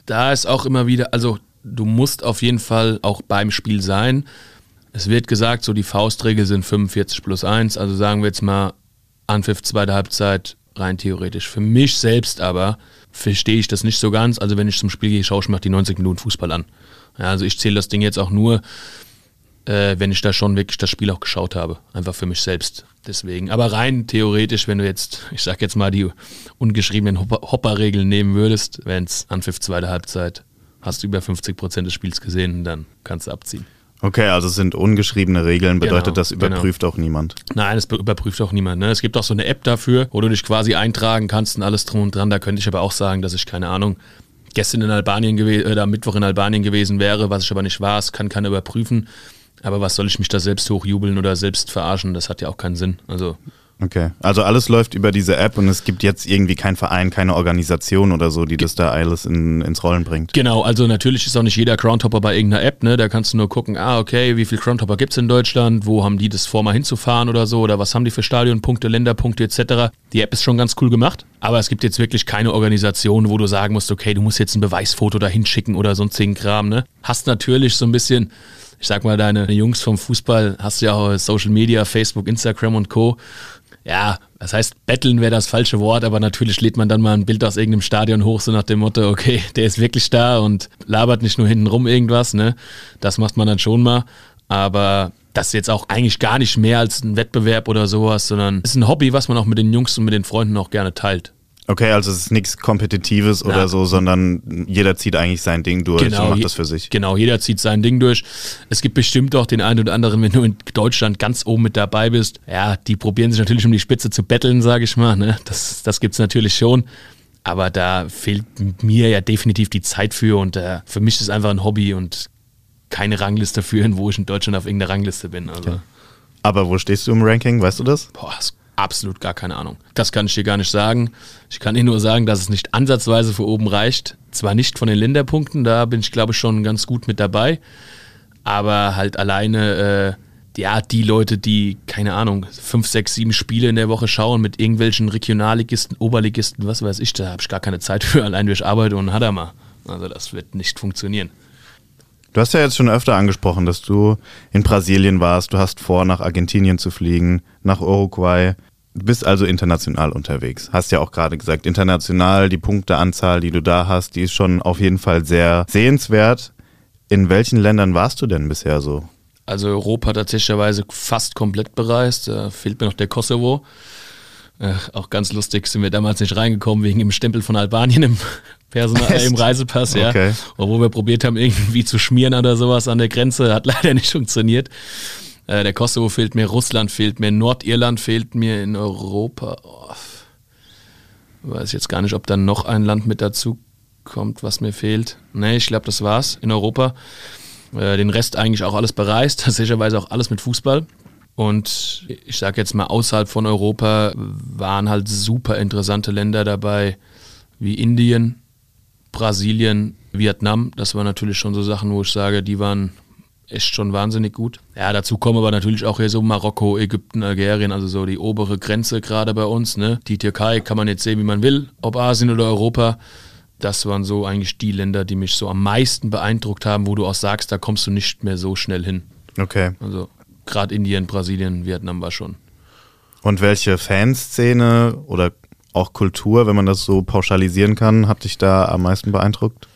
Da ist auch immer wieder, also du musst auf jeden Fall auch beim Spiel sein. Es wird gesagt, so die Faustregel sind 45 plus 1, also sagen wir jetzt mal Anpfiff zweite Halbzeit rein theoretisch. Für mich selbst aber verstehe ich das nicht so ganz. Also wenn ich zum Spiel gehe, schaue ich mir die 90 Minuten Fußball an. Ja, also ich zähle das Ding jetzt auch nur äh, wenn ich da schon wirklich das Spiel auch geschaut habe. Einfach für mich selbst. Deswegen. Aber rein theoretisch, wenn du jetzt, ich sag jetzt mal, die ungeschriebenen Hopper-Regeln nehmen würdest, wenn es Anpfiff zweite Halbzeit, hast du über 50 Prozent des Spiels gesehen, dann kannst du abziehen. Okay, also es sind ungeschriebene Regeln, bedeutet genau, das überprüft genau. auch niemand? Nein, es überprüft auch niemand. Ne? Es gibt auch so eine App dafür, wo du dich quasi eintragen kannst und alles drum und dran. Da könnte ich aber auch sagen, dass ich, keine Ahnung, gestern in Albanien gewesen oder Mittwoch in Albanien gewesen wäre, was ich aber nicht war. Es kann keiner überprüfen. Aber was soll ich mich da selbst hochjubeln oder selbst verarschen? Das hat ja auch keinen Sinn. Also Okay, also alles läuft über diese App und es gibt jetzt irgendwie keinen Verein, keine Organisation oder so, die das da alles in, ins Rollen bringt. Genau, also natürlich ist auch nicht jeder Groundhopper bei irgendeiner App, ne? Da kannst du nur gucken, ah, okay, wie viele Groundhopper gibt es in Deutschland, wo haben die das vor, mal hinzufahren oder so, oder was haben die für Stadionpunkte, Länderpunkte etc. Die App ist schon ganz cool gemacht, aber es gibt jetzt wirklich keine Organisation, wo du sagen musst, okay, du musst jetzt ein Beweisfoto da hinschicken oder so ein Zehn Kram, ne? Hast natürlich so ein bisschen ich sag mal, deine Jungs vom Fußball hast du ja auch Social Media, Facebook, Instagram und Co. Ja, das heißt, betteln wäre das falsche Wort, aber natürlich lädt man dann mal ein Bild aus irgendeinem Stadion hoch, so nach dem Motto, okay, der ist wirklich da und labert nicht nur hinten rum irgendwas, ne? Das macht man dann schon mal. Aber das ist jetzt auch eigentlich gar nicht mehr als ein Wettbewerb oder sowas, sondern ist ein Hobby, was man auch mit den Jungs und mit den Freunden auch gerne teilt. Okay, also es ist nichts Kompetitives Na. oder so, sondern jeder zieht eigentlich sein Ding durch genau, und macht das für sich. Genau, jeder zieht sein Ding durch. Es gibt bestimmt auch den einen oder anderen, wenn du in Deutschland ganz oben mit dabei bist, ja, die probieren sich natürlich um die Spitze zu betteln, sage ich mal. Ne? Das, das gibt es natürlich schon. Aber da fehlt mir ja definitiv die Zeit für und äh, für mich ist es einfach ein Hobby und keine Rangliste führen, wo ich in Deutschland auf irgendeiner Rangliste bin. Also. Okay. Aber wo stehst du im Ranking, weißt du das? Boah, das absolut gar keine Ahnung. Das kann ich dir gar nicht sagen. Ich kann dir nur sagen, dass es nicht ansatzweise für oben reicht. Zwar nicht von den Länderpunkten, da bin ich glaube ich schon ganz gut mit dabei, aber halt alleine, äh, ja, die Leute, die, keine Ahnung, fünf, sechs, sieben Spiele in der Woche schauen mit irgendwelchen Regionalligisten, Oberligisten, was weiß ich, da habe ich gar keine Zeit für, allein durch Arbeit und Hadama. Also das wird nicht funktionieren. Du hast ja jetzt schon öfter angesprochen, dass du in Brasilien warst, du hast vor, nach Argentinien zu fliegen, nach Uruguay. Du bist also international unterwegs. Hast ja auch gerade gesagt, international, die Punkteanzahl, die du da hast, die ist schon auf jeden Fall sehr sehenswert. In welchen Ländern warst du denn bisher so? Also Europa tatsächlicherweise fast komplett bereist. Da fehlt mir noch der Kosovo. Äh, auch ganz lustig sind wir damals nicht reingekommen wegen dem Stempel von Albanien im Personal im Reisepass, ja. Okay. Obwohl wir probiert haben, irgendwie zu schmieren oder sowas an der Grenze, hat leider nicht funktioniert. Äh, der Kosovo fehlt mir, Russland fehlt mir, Nordirland fehlt mir in Europa. Oh. Weiß jetzt gar nicht, ob dann noch ein Land mit dazu kommt, was mir fehlt. Nee, ich glaube, das war's in Europa. Äh, den Rest eigentlich auch alles bereist, sicherweise auch alles mit Fußball. Und ich sage jetzt mal, außerhalb von Europa waren halt super interessante Länder dabei, wie Indien, Brasilien, Vietnam. Das waren natürlich schon so Sachen, wo ich sage, die waren echt schon wahnsinnig gut. Ja, dazu kommen aber natürlich auch hier so Marokko, Ägypten, Algerien, also so die obere Grenze gerade bei uns. Ne? Die Türkei kann man jetzt sehen, wie man will, ob Asien oder Europa. Das waren so eigentlich die Länder, die mich so am meisten beeindruckt haben, wo du auch sagst, da kommst du nicht mehr so schnell hin. Okay. Also gerade Indien, Brasilien, Vietnam war schon. Und welche Fanszene oder auch Kultur, wenn man das so pauschalisieren kann, hat dich da am meisten beeindruckt?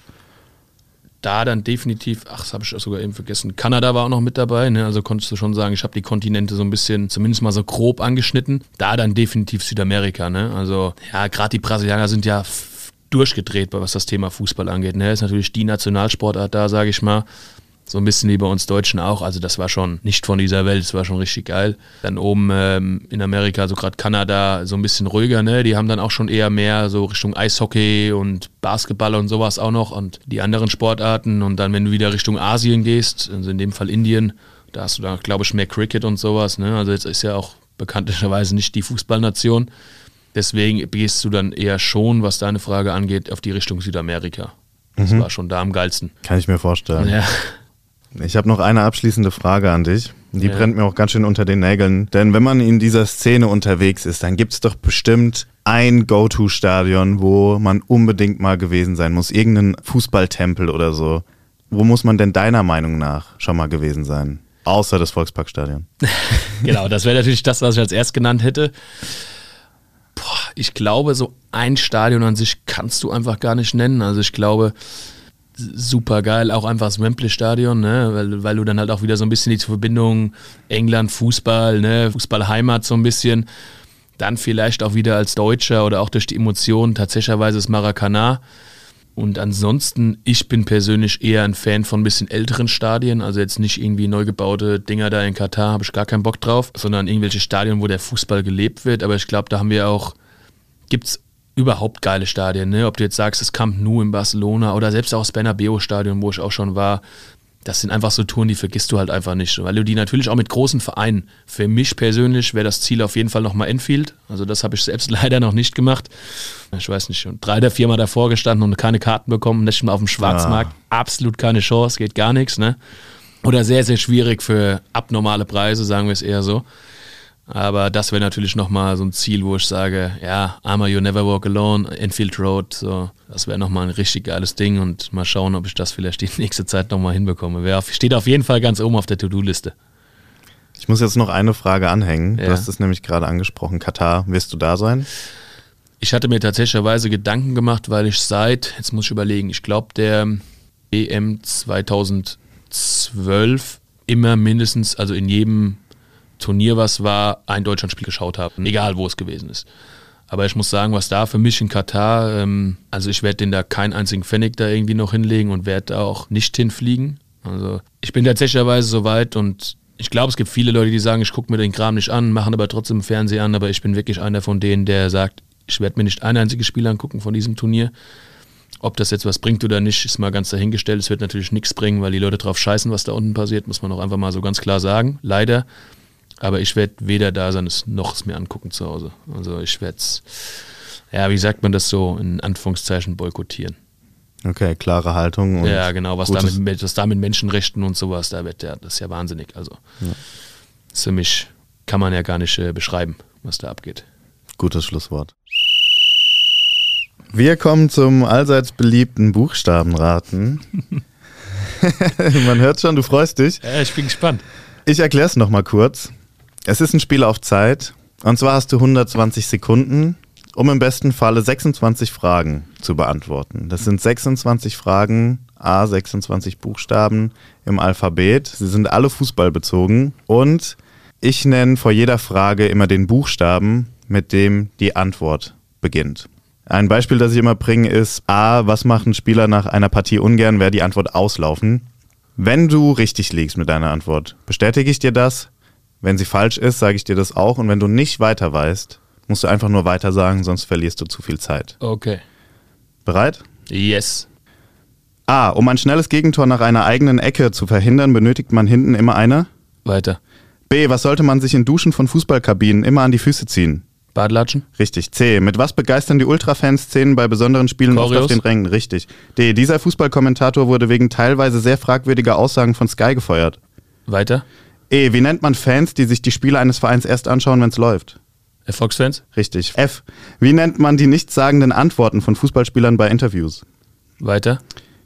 Da dann definitiv, ach, das habe ich sogar eben vergessen, Kanada war auch noch mit dabei, ne? also konntest du schon sagen, ich habe die Kontinente so ein bisschen, zumindest mal so grob angeschnitten. Da dann definitiv Südamerika, ne? also ja, gerade die Brasilianer sind ja durchgedreht, was das Thema Fußball angeht. Ne? Ist natürlich die Nationalsportart da, sage ich mal. So ein bisschen wie bei uns Deutschen auch. Also das war schon nicht von dieser Welt, das war schon richtig geil. Dann oben ähm, in Amerika, so gerade Kanada, so ein bisschen ruhiger, ne? Die haben dann auch schon eher mehr so Richtung Eishockey und Basketball und sowas auch noch und die anderen Sportarten. Und dann, wenn du wieder Richtung Asien gehst, also in dem Fall Indien, da hast du dann, glaube ich, mehr Cricket und sowas. Ne? Also jetzt ist ja auch bekanntlicherweise nicht die Fußballnation. Deswegen gehst du dann eher schon, was deine Frage angeht, auf die Richtung Südamerika. Das mhm. war schon da am geilsten. Kann ich mir vorstellen. Ja. Ich habe noch eine abschließende Frage an dich. Die ja. brennt mir auch ganz schön unter den Nägeln. Denn wenn man in dieser Szene unterwegs ist, dann gibt es doch bestimmt ein Go-To-Stadion, wo man unbedingt mal gewesen sein muss. Irgendein Fußballtempel oder so. Wo muss man denn deiner Meinung nach schon mal gewesen sein? Außer das Volksparkstadion. genau, das wäre natürlich das, was ich als erst genannt hätte. Boah, ich glaube, so ein Stadion an sich kannst du einfach gar nicht nennen. Also ich glaube, super geil, auch einfach das Wembley-Stadion, ne? weil, weil du dann halt auch wieder so ein bisschen die Verbindung England, Fußball, ne? Fußballheimat so ein bisschen. Dann vielleicht auch wieder als Deutscher oder auch durch die Emotionen tatsächlich das Maracana. Und ansonsten, ich bin persönlich eher ein Fan von ein bisschen älteren Stadien, also jetzt nicht irgendwie neu gebaute Dinger da in Katar, habe ich gar keinen Bock drauf, sondern irgendwelche Stadien, wo der Fußball gelebt wird. Aber ich glaube, da haben wir auch, gibt es überhaupt geile Stadien, ne? Ob du jetzt sagst, das Camp Nou in Barcelona oder selbst auch das Bernabeu Stadion, wo ich auch schon war, das sind einfach so Touren, die vergisst du halt einfach nicht, weil du die natürlich auch mit großen Vereinen. Für mich persönlich wäre das Ziel auf jeden Fall nochmal Enfield. Also das habe ich selbst leider noch nicht gemacht. Ich weiß nicht, schon drei oder viermal davor gestanden und keine Karten bekommen, nicht mal auf dem Schwarzmarkt. Ja. Absolut keine Chance, geht gar nichts, ne? Oder sehr, sehr schwierig für abnormale Preise, sagen wir es eher so. Aber das wäre natürlich nochmal so ein Ziel, wo ich sage, ja, Armor You Never Walk Alone, Enfield Road, so, das wäre nochmal ein richtig geiles Ding und mal schauen, ob ich das vielleicht die nächste Zeit nochmal hinbekomme. Wär auf, steht auf jeden Fall ganz oben auf der To-Do-Liste. Ich muss jetzt noch eine Frage anhängen. Ja. Du hast es nämlich gerade angesprochen. Katar, wirst du da sein? Ich hatte mir tatsächlicherweise Gedanken gemacht, weil ich seit, jetzt muss ich überlegen, ich glaube, der EM 2012 immer mindestens, also in jedem Turnier, was war, ein Deutschlandspiel geschaut habe, egal wo es gewesen ist. Aber ich muss sagen, was da für mich in Katar, ähm, also ich werde den da keinen einzigen Pfennig da irgendwie noch hinlegen und werde auch nicht hinfliegen. Also ich bin tatsächlicherweise so weit und ich glaube, es gibt viele Leute, die sagen, ich gucke mir den Kram nicht an, machen aber trotzdem Fernseher an, aber ich bin wirklich einer von denen, der sagt, ich werde mir nicht ein einziges Spiel angucken von diesem Turnier. Ob das jetzt was bringt oder nicht, ist mal ganz dahingestellt. Es wird natürlich nichts bringen, weil die Leute drauf scheißen, was da unten passiert, muss man auch einfach mal so ganz klar sagen. Leider. Aber ich werde weder da sein noch es mir angucken zu Hause. Also ich werde es, ja, wie sagt man das so, in Anführungszeichen boykottieren. Okay, klare Haltung. ja, genau, was da, mit, was da mit Menschenrechten und sowas, da wird ja, das ist ja wahnsinnig. Also ja. ist für mich, kann man ja gar nicht äh, beschreiben, was da abgeht. Gutes Schlusswort. Wir kommen zum allseits beliebten Buchstabenraten. man hört schon, du freust dich. Ja, ich bin gespannt. Ich erkläre es nochmal kurz. Es ist ein Spiel auf Zeit. Und zwar hast du 120 Sekunden, um im besten Falle 26 Fragen zu beantworten. Das sind 26 Fragen, A, 26 Buchstaben im Alphabet. Sie sind alle fußballbezogen. Und ich nenne vor jeder Frage immer den Buchstaben, mit dem die Antwort beginnt. Ein Beispiel, das ich immer bringe, ist A, was machen Spieler nach einer Partie ungern, wäre die Antwort auslaufen. Wenn du richtig liegst mit deiner Antwort, bestätige ich dir das, wenn sie falsch ist, sage ich dir das auch. Und wenn du nicht weiter weißt, musst du einfach nur weiter sagen, sonst verlierst du zu viel Zeit. Okay. Bereit? Yes. A. Um ein schnelles Gegentor nach einer eigenen Ecke zu verhindern, benötigt man hinten immer eine? Weiter. B. Was sollte man sich in Duschen von Fußballkabinen immer an die Füße ziehen? Badlatschen? Richtig. C. Mit was begeistern die Ultra-Fanszenen bei besonderen Spielen oft auf den Rängen? Richtig. D. Dieser Fußballkommentator wurde wegen teilweise sehr fragwürdiger Aussagen von Sky gefeuert. Weiter. E, wie nennt man Fans, die sich die Spiele eines Vereins erst anschauen, wenn es läuft? Erfolgsfans? Richtig. F, wie nennt man die nichtssagenden Antworten von Fußballspielern bei Interviews? Weiter.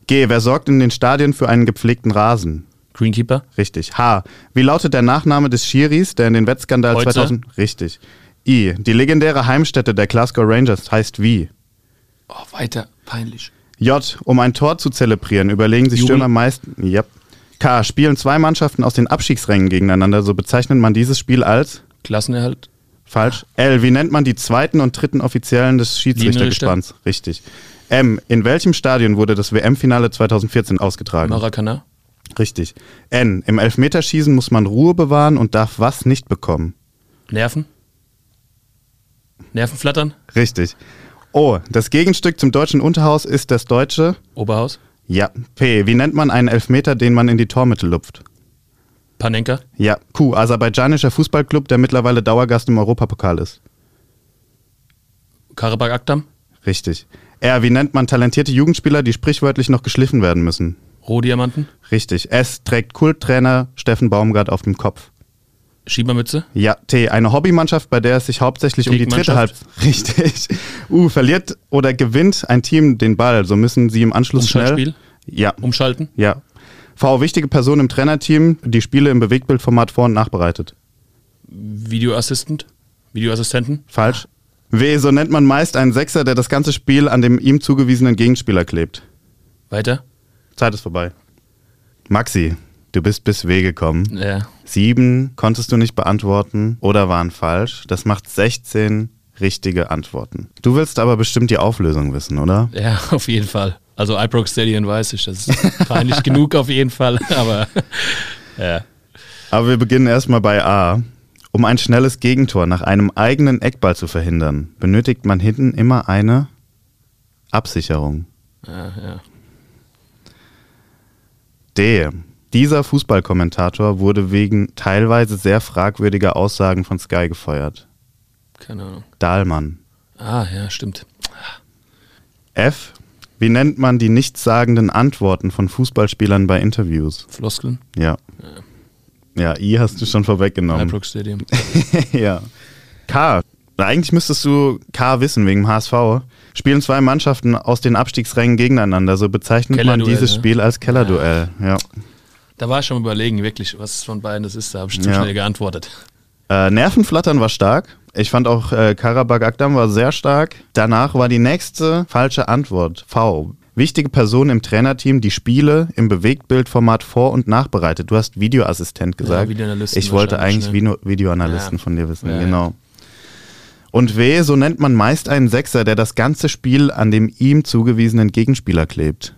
G, wer sorgt in den Stadien für einen gepflegten Rasen? Greenkeeper? Richtig. H, wie lautet der Nachname des Schiris, der in den Wettskandal Heute? 2000... Richtig. I. Die legendäre Heimstätte der Glasgow Rangers heißt wie? Oh, weiter. Peinlich. J. Um ein Tor zu zelebrieren, überlegen sich. Stürmer meist. Yep. K. Spielen zwei Mannschaften aus den Abstiegsrängen gegeneinander, so bezeichnet man dieses Spiel als. Klassenerhalt. Falsch. L. Wie nennt man die zweiten und dritten Offiziellen des Schiedsrichtergespanns? Richtig. M. In welchem Stadion wurde das WM-Finale 2014 ausgetragen? Maracana. Richtig. N. Im Elfmeterschießen muss man Ruhe bewahren und darf was nicht bekommen? Nerven. Nerven flattern. Richtig. O. Das Gegenstück zum deutschen Unterhaus ist das deutsche. Oberhaus. Ja. P. Wie nennt man einen Elfmeter, den man in die Tormitte lupft? Panenka. Ja. Q. Aserbaidschanischer Fußballclub, der mittlerweile Dauergast im Europapokal ist. Karabakh Akdam. Richtig. R. Wie nennt man talentierte Jugendspieler, die sprichwörtlich noch geschliffen werden müssen? Rohdiamanten. Richtig. S. Trägt Kulttrainer Steffen Baumgart auf dem Kopf. Schiebermütze. Ja, T. Eine Hobbymannschaft, bei der es sich hauptsächlich um die dritte Halb... Richtig. U. Verliert oder gewinnt ein Team den Ball, so müssen sie im Anschluss schnell... Ja, Umschalten. ja. V. Wichtige Person im Trainerteam, die Spiele im Bewegtbildformat vor- und nachbereitet. Videoassistent. Videoassistenten. Falsch. W. So nennt man meist einen Sechser, der das ganze Spiel an dem ihm zugewiesenen Gegenspieler klebt. Weiter. Zeit ist vorbei. Maxi, du bist bis W gekommen. Ja. Sieben konntest du nicht beantworten oder waren falsch. Das macht 16 richtige Antworten. Du willst aber bestimmt die Auflösung wissen, oder? Ja, auf jeden Fall. Also iProc Stadion weiß ich, das ist peinlich genug auf jeden Fall, aber ja. Aber wir beginnen erstmal bei A. Um ein schnelles Gegentor nach einem eigenen Eckball zu verhindern, benötigt man hinten immer eine Absicherung. ja, ja. D. Dieser Fußballkommentator wurde wegen teilweise sehr fragwürdiger Aussagen von Sky gefeuert. Keine Ahnung. Dahlmann. Ah, ja, stimmt. F. Wie nennt man die nichtssagenden Antworten von Fußballspielern bei Interviews? Floskeln. Ja. Ja, I hast du schon vorweggenommen. iProc Stadium. ja. K. Eigentlich müsstest du K wissen wegen dem HSV. Spielen zwei Mannschaften aus den Abstiegsrängen gegeneinander. So bezeichnet man dieses ne? Spiel als Kellerduell. Ja. Da war ich schon am überlegen, wirklich, was von beiden das ist. Da habe ich zu Ja. schnell geantwortet. Äh, Nervenflattern war stark. Ich fand auch äh, Karabakh Akdam war sehr stark. Danach war die nächste falsche Antwort. V. Wichtige Person im Trainerteam, die Spiele im Bewegtbildformat vor- und nachbereitet. Du hast Videoassistent gesagt. Videoanalysten ich wollte eigentlich ne? Video Videoanalysten Ja. von dir wissen, Ja, ja. genau. Und W, so nennt man meist einen Sechser, der das ganze Spiel an dem ihm zugewiesenen Gegenspieler klebt.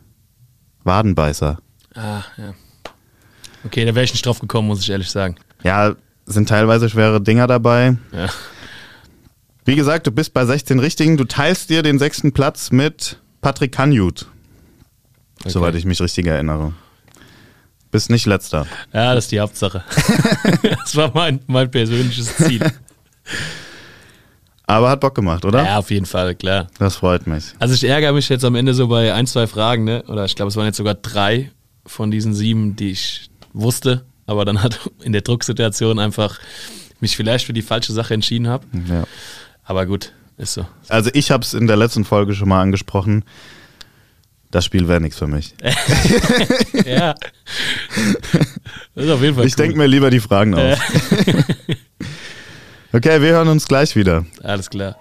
Wadenbeißer. Ah, ja. Okay, da wäre ich nicht drauf gekommen, muss ich ehrlich sagen. Ja, sind teilweise schwere Dinger dabei. Ja. Wie gesagt, du bist bei 16 Richtigen. Du teilst dir den sechsten Platz mit Patrick Kanjut. Okay. Soweit ich mich richtig erinnere. Bist nicht letzter. Ja, das ist die Hauptsache. das war mein, mein persönliches Ziel. Aber hat Bock gemacht, oder? Ja, auf jeden Fall, klar. Das freut mich. Also ich ärgere mich jetzt am Ende so bei ein, zwei Fragen, ne? Oder ich glaube, es waren jetzt sogar drei von diesen sieben, die ich wusste, aber dann hat in der Drucksituation einfach mich vielleicht für die falsche Sache entschieden habe. Ja. Aber gut, ist so. Also ich habe es in der letzten Folge schon mal angesprochen. Das Spiel wäre nichts für mich. ja. Das ist auf jeden Fall Ich cool. denke mir lieber die Fragen aus. Okay, wir hören uns gleich wieder. Alles klar.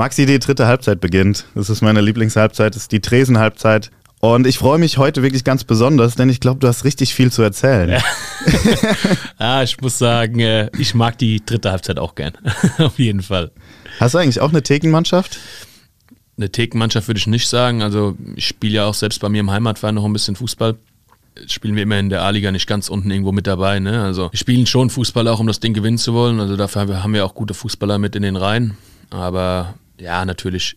Maxi, die dritte Halbzeit beginnt. Das ist meine Lieblingshalbzeit, das ist die Tresenhalbzeit. Und ich freue mich heute wirklich ganz besonders, denn ich glaube, du hast richtig viel zu erzählen. Ah, ich muss sagen, äh, ich mag die dritte Halbzeit auch gern. auf jeden Fall. Hast du eigentlich auch eine Thekenmannschaft? Eine Thekenmannschaft würde ich nicht sagen. Also ich spiele ja auch selbst bei mir im Heimatverein noch ein bisschen Fußball. Spielen wir immer in der A-Liga nicht ganz unten irgendwo mit dabei. Ne? Also wir spielen schon Fußball auch, um das Ding gewinnen zu wollen. Also dafür haben wir auch gute Fußballer mit in den Reihen. Aber ja, natürlich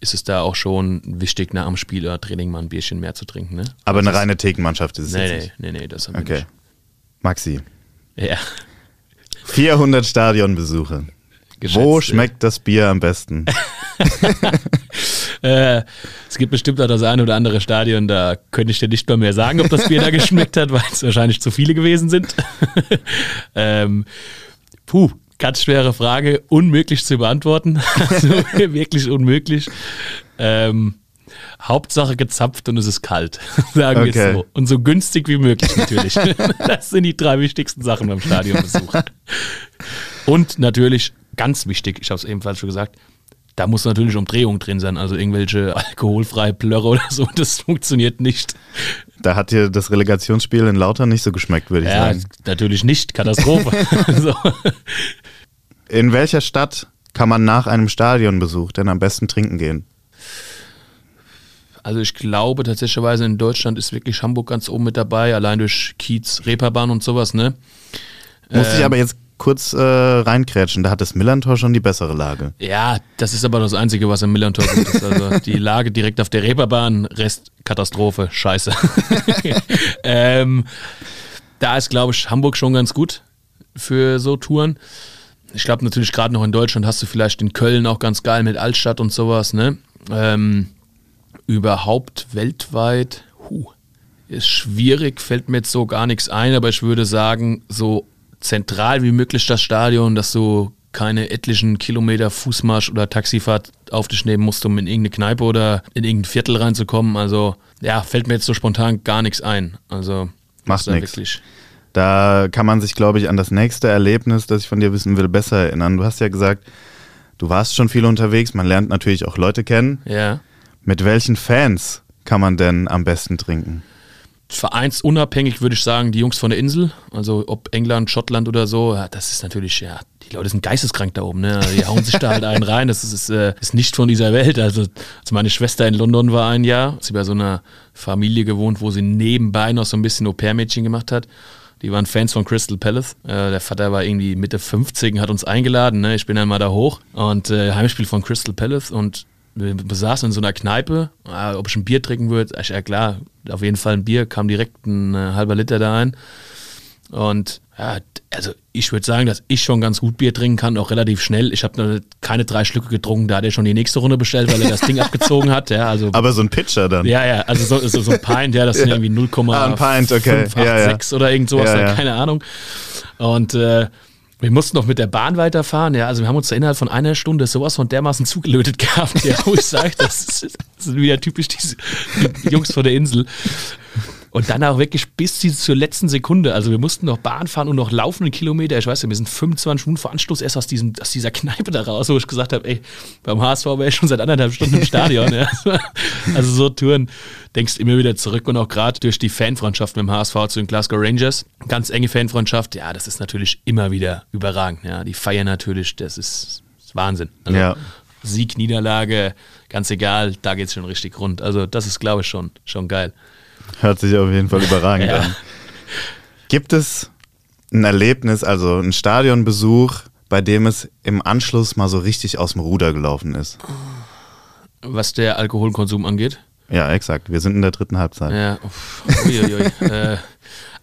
ist es da auch schon wichtig, nach dem Spiel oder Training mal ein Bierchen mehr zu trinken. Ne? Aber Das eine reine Thekenmannschaft ist es Nee, jetzt nee, nee, nee, das haben wir Okay. Maxi, nicht. Ja. 400 Stadionbesuche. Wo Geschätzt, schmeckt das Bier am besten? Äh, es gibt bestimmt auch das eine oder andere Stadion, da könnte ich dir nicht mal mehr sagen, ob das Bier da geschmeckt hat, weil es wahrscheinlich zu viele gewesen sind. ähm, puh, ganz schwere Frage, unmöglich zu beantworten. also wirklich unmöglich. Ähm, Hauptsache gezapft und es ist kalt, sagen okay. wir so. Und so günstig wie möglich natürlich. das sind die drei wichtigsten Sachen beim Stadionbesuch. Und natürlich, ganz wichtig, ich habe es ebenfalls schon gesagt, da muss natürlich Umdrehung drin sein, also irgendwelche alkoholfreie Plörre oder so, das funktioniert nicht. Da hat dir das Relegationsspiel in Lauter nicht so geschmeckt, würde ich ja, sagen. Natürlich nicht, Katastrophe. so. In welcher Stadt kann man nach einem Stadionbesuch denn am besten trinken gehen? Also ich glaube tatsächlich in Deutschland ist wirklich Hamburg ganz oben mit dabei, allein durch Kiez, Reeperbahn und sowas, ne? Muss ähm, ich aber jetzt kurz äh, reinkrätschen, da hat das Millantor schon die bessere Lage. Ja, das ist aber das Einzige, was im Millantor gut ist. Also die Lage direkt auf der Reeperbahn, Rest Katastrophe, scheiße. ähm, da ist, glaube ich, Hamburg schon ganz gut für so Touren. Ich glaube natürlich gerade noch in Deutschland hast du vielleicht in Köln auch ganz geil mit Altstadt und sowas, ne? Ähm, überhaupt weltweit, huh, ist schwierig, fällt mir jetzt so gar nichts ein, aber ich würde sagen, so zentral wie möglich das Stadion, dass du keine etlichen Kilometer Fußmarsch oder Taxifahrt auf dich nehmen musst, um in irgendeine Kneipe oder in irgendein Viertel reinzukommen. Also ja, fällt mir jetzt so spontan gar nichts ein. Also macht nichts. Da kann man sich, glaube ich, an das nächste Erlebnis, das ich von dir wissen will, besser erinnern. Du hast ja gesagt, du warst schon viel unterwegs, man lernt natürlich auch Leute kennen. Ja. Mit welchen Fans kann man denn am besten trinken? Vereinsunabhängig würde ich sagen, die Jungs von der Insel, also ob England, Schottland oder so, ja, das ist natürlich, ja, die Leute sind geisteskrank da oben, ne? Die hauen sich da halt einen rein, das ist, ist, äh, ist nicht von dieser Welt. Also, als meine Schwester in London war ein Jahr, sie bei so einer Familie gewohnt, wo sie nebenbei noch so ein bisschen Au-pair-Mädchen gemacht hat. Die waren Fans von Crystal Palace. Äh, der Vater war irgendwie Mitte 50 und hat uns eingeladen. Ne? Ich bin dann mal da hoch und äh, Heimspiel von Crystal Palace und wir saßen in so einer Kneipe, äh, ob ich ein Bier trinken würde. Ja klar, auf jeden Fall ein Bier, kam direkt ein äh, halber Liter da ein. Und ja, also ich würde sagen, dass ich schon ganz gut Bier trinken kann, auch relativ schnell. Ich habe keine drei Schlücke getrunken, da hat er schon die nächste Runde bestellt, weil er das Ding abgezogen hat. Ja, also, Aber so ein Pitcher dann? Ja, ja, also so, so, so ein Pint, ja, das sind ja. irgendwie 0,586 ah, Pint, okay. ja, ja. oder irgend sowas, ja, keine Ahnung. Und äh, wir mussten noch mit der Bahn weiterfahren, ja. Also wir haben uns da innerhalb von einer Stunde sowas von dermaßen zugelötet gehabt, ja, wo ich sage, das, das sind wieder typisch diese die Jungs von der Insel. Und dann auch wirklich bis zur letzten Sekunde. Also wir mussten noch Bahn fahren und noch laufen einen Kilometer. Ich weiß nicht, wir sind 25 Minuten vor Anschluss erst aus, diesem, aus dieser Kneipe da raus, wo ich gesagt habe, ey, beim HSV wäre ich schon seit anderthalb Stunden im Stadion. ja. Also so Touren denkst immer wieder zurück und auch gerade durch die Fanfreundschaft mit dem HSV zu den Glasgow Rangers. Ganz enge Fanfreundschaft. Ja, das ist natürlich immer wieder überragend. Ja, die feiern natürlich, das ist, ist Wahnsinn. Also, ja. Sieg, Niederlage, ganz egal, da geht es schon richtig rund. Also das ist, glaube ich, schon, schon geil. Hört sich auf jeden Fall überragend ja. an. Gibt es ein Erlebnis, also ein Stadionbesuch, bei dem es im Anschluss mal so richtig aus dem Ruder gelaufen ist? Was der Alkoholkonsum angeht? Ja, exakt. Wir sind in der dritten Halbzeit. Ja, uiuiui. äh,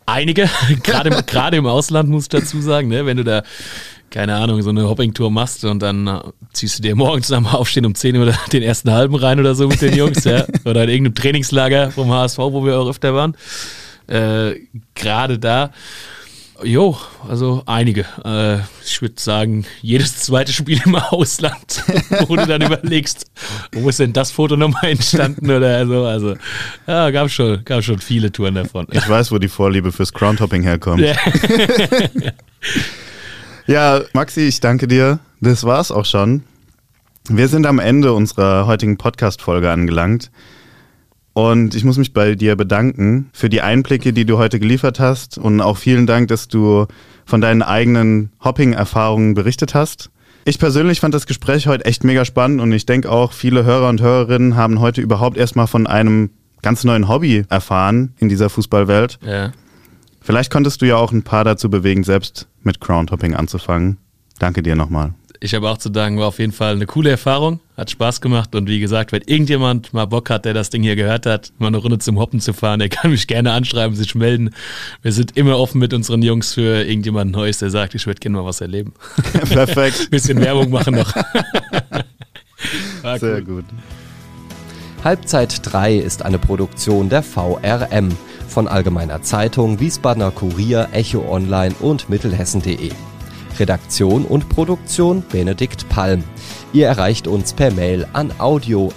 einige, gerade im, im Ausland muss ich dazu sagen, ne? wenn du da keine Ahnung, so eine Hopping-Tour machst und dann äh, ziehst du dir morgens nach dem Aufstehen um 10 Uhr den ersten halben rein oder so mit den Jungs, ja. Oder in irgendeinem Trainingslager vom HSV, wo wir auch öfter waren. Äh, Gerade da. Jo, also einige. Äh, ich würde sagen, jedes zweite Spiel im Ausland, wo du dann überlegst, wo ist denn das Foto nochmal entstanden oder so. Also, ja, gab schon, gab schon viele Touren davon. Ich weiß, wo die Vorliebe fürs Groundhopping herkommt. Ja. Maxi, ich danke dir. Das war's auch schon. Wir sind am Ende unserer heutigen Podcast-Folge angelangt. Und ich muss mich bei dir bedanken für die Einblicke, die du heute geliefert hast. Und auch vielen Dank, dass du von deinen eigenen Hopping-Erfahrungen berichtet hast. Ich persönlich fand das Gespräch heute echt mega spannend und ich denke auch, viele Hörer und Hörerinnen haben heute überhaupt erstmal von einem ganz neuen Hobby erfahren in dieser Fußballwelt. Ja. Vielleicht konntest du ja auch ein paar dazu bewegen, selbst mit Groundhopping anzufangen. Danke dir nochmal. Ich habe auch zu danken, war auf jeden Fall eine coole Erfahrung, hat Spaß gemacht und wie gesagt, wenn irgendjemand mal Bock hat, der das Ding hier gehört hat, mal eine Runde zum Hoppen zu fahren, der kann mich gerne anschreiben, sich melden. Wir sind immer offen mit unseren Jungs für irgendjemand Neues, der sagt, ich würde gerne mal was erleben. Perfekt. Bisschen Werbung machen noch. Sehr cool. gut. Halbzeit 3 ist eine Produktion der VRM von Allgemeiner Zeitung, Wiesbadener Kurier, Echo Online und Mittelhessen.de. Redaktion und Produktion Benedikt Palm. Ihr erreicht uns per Mail an audio.vrm.de.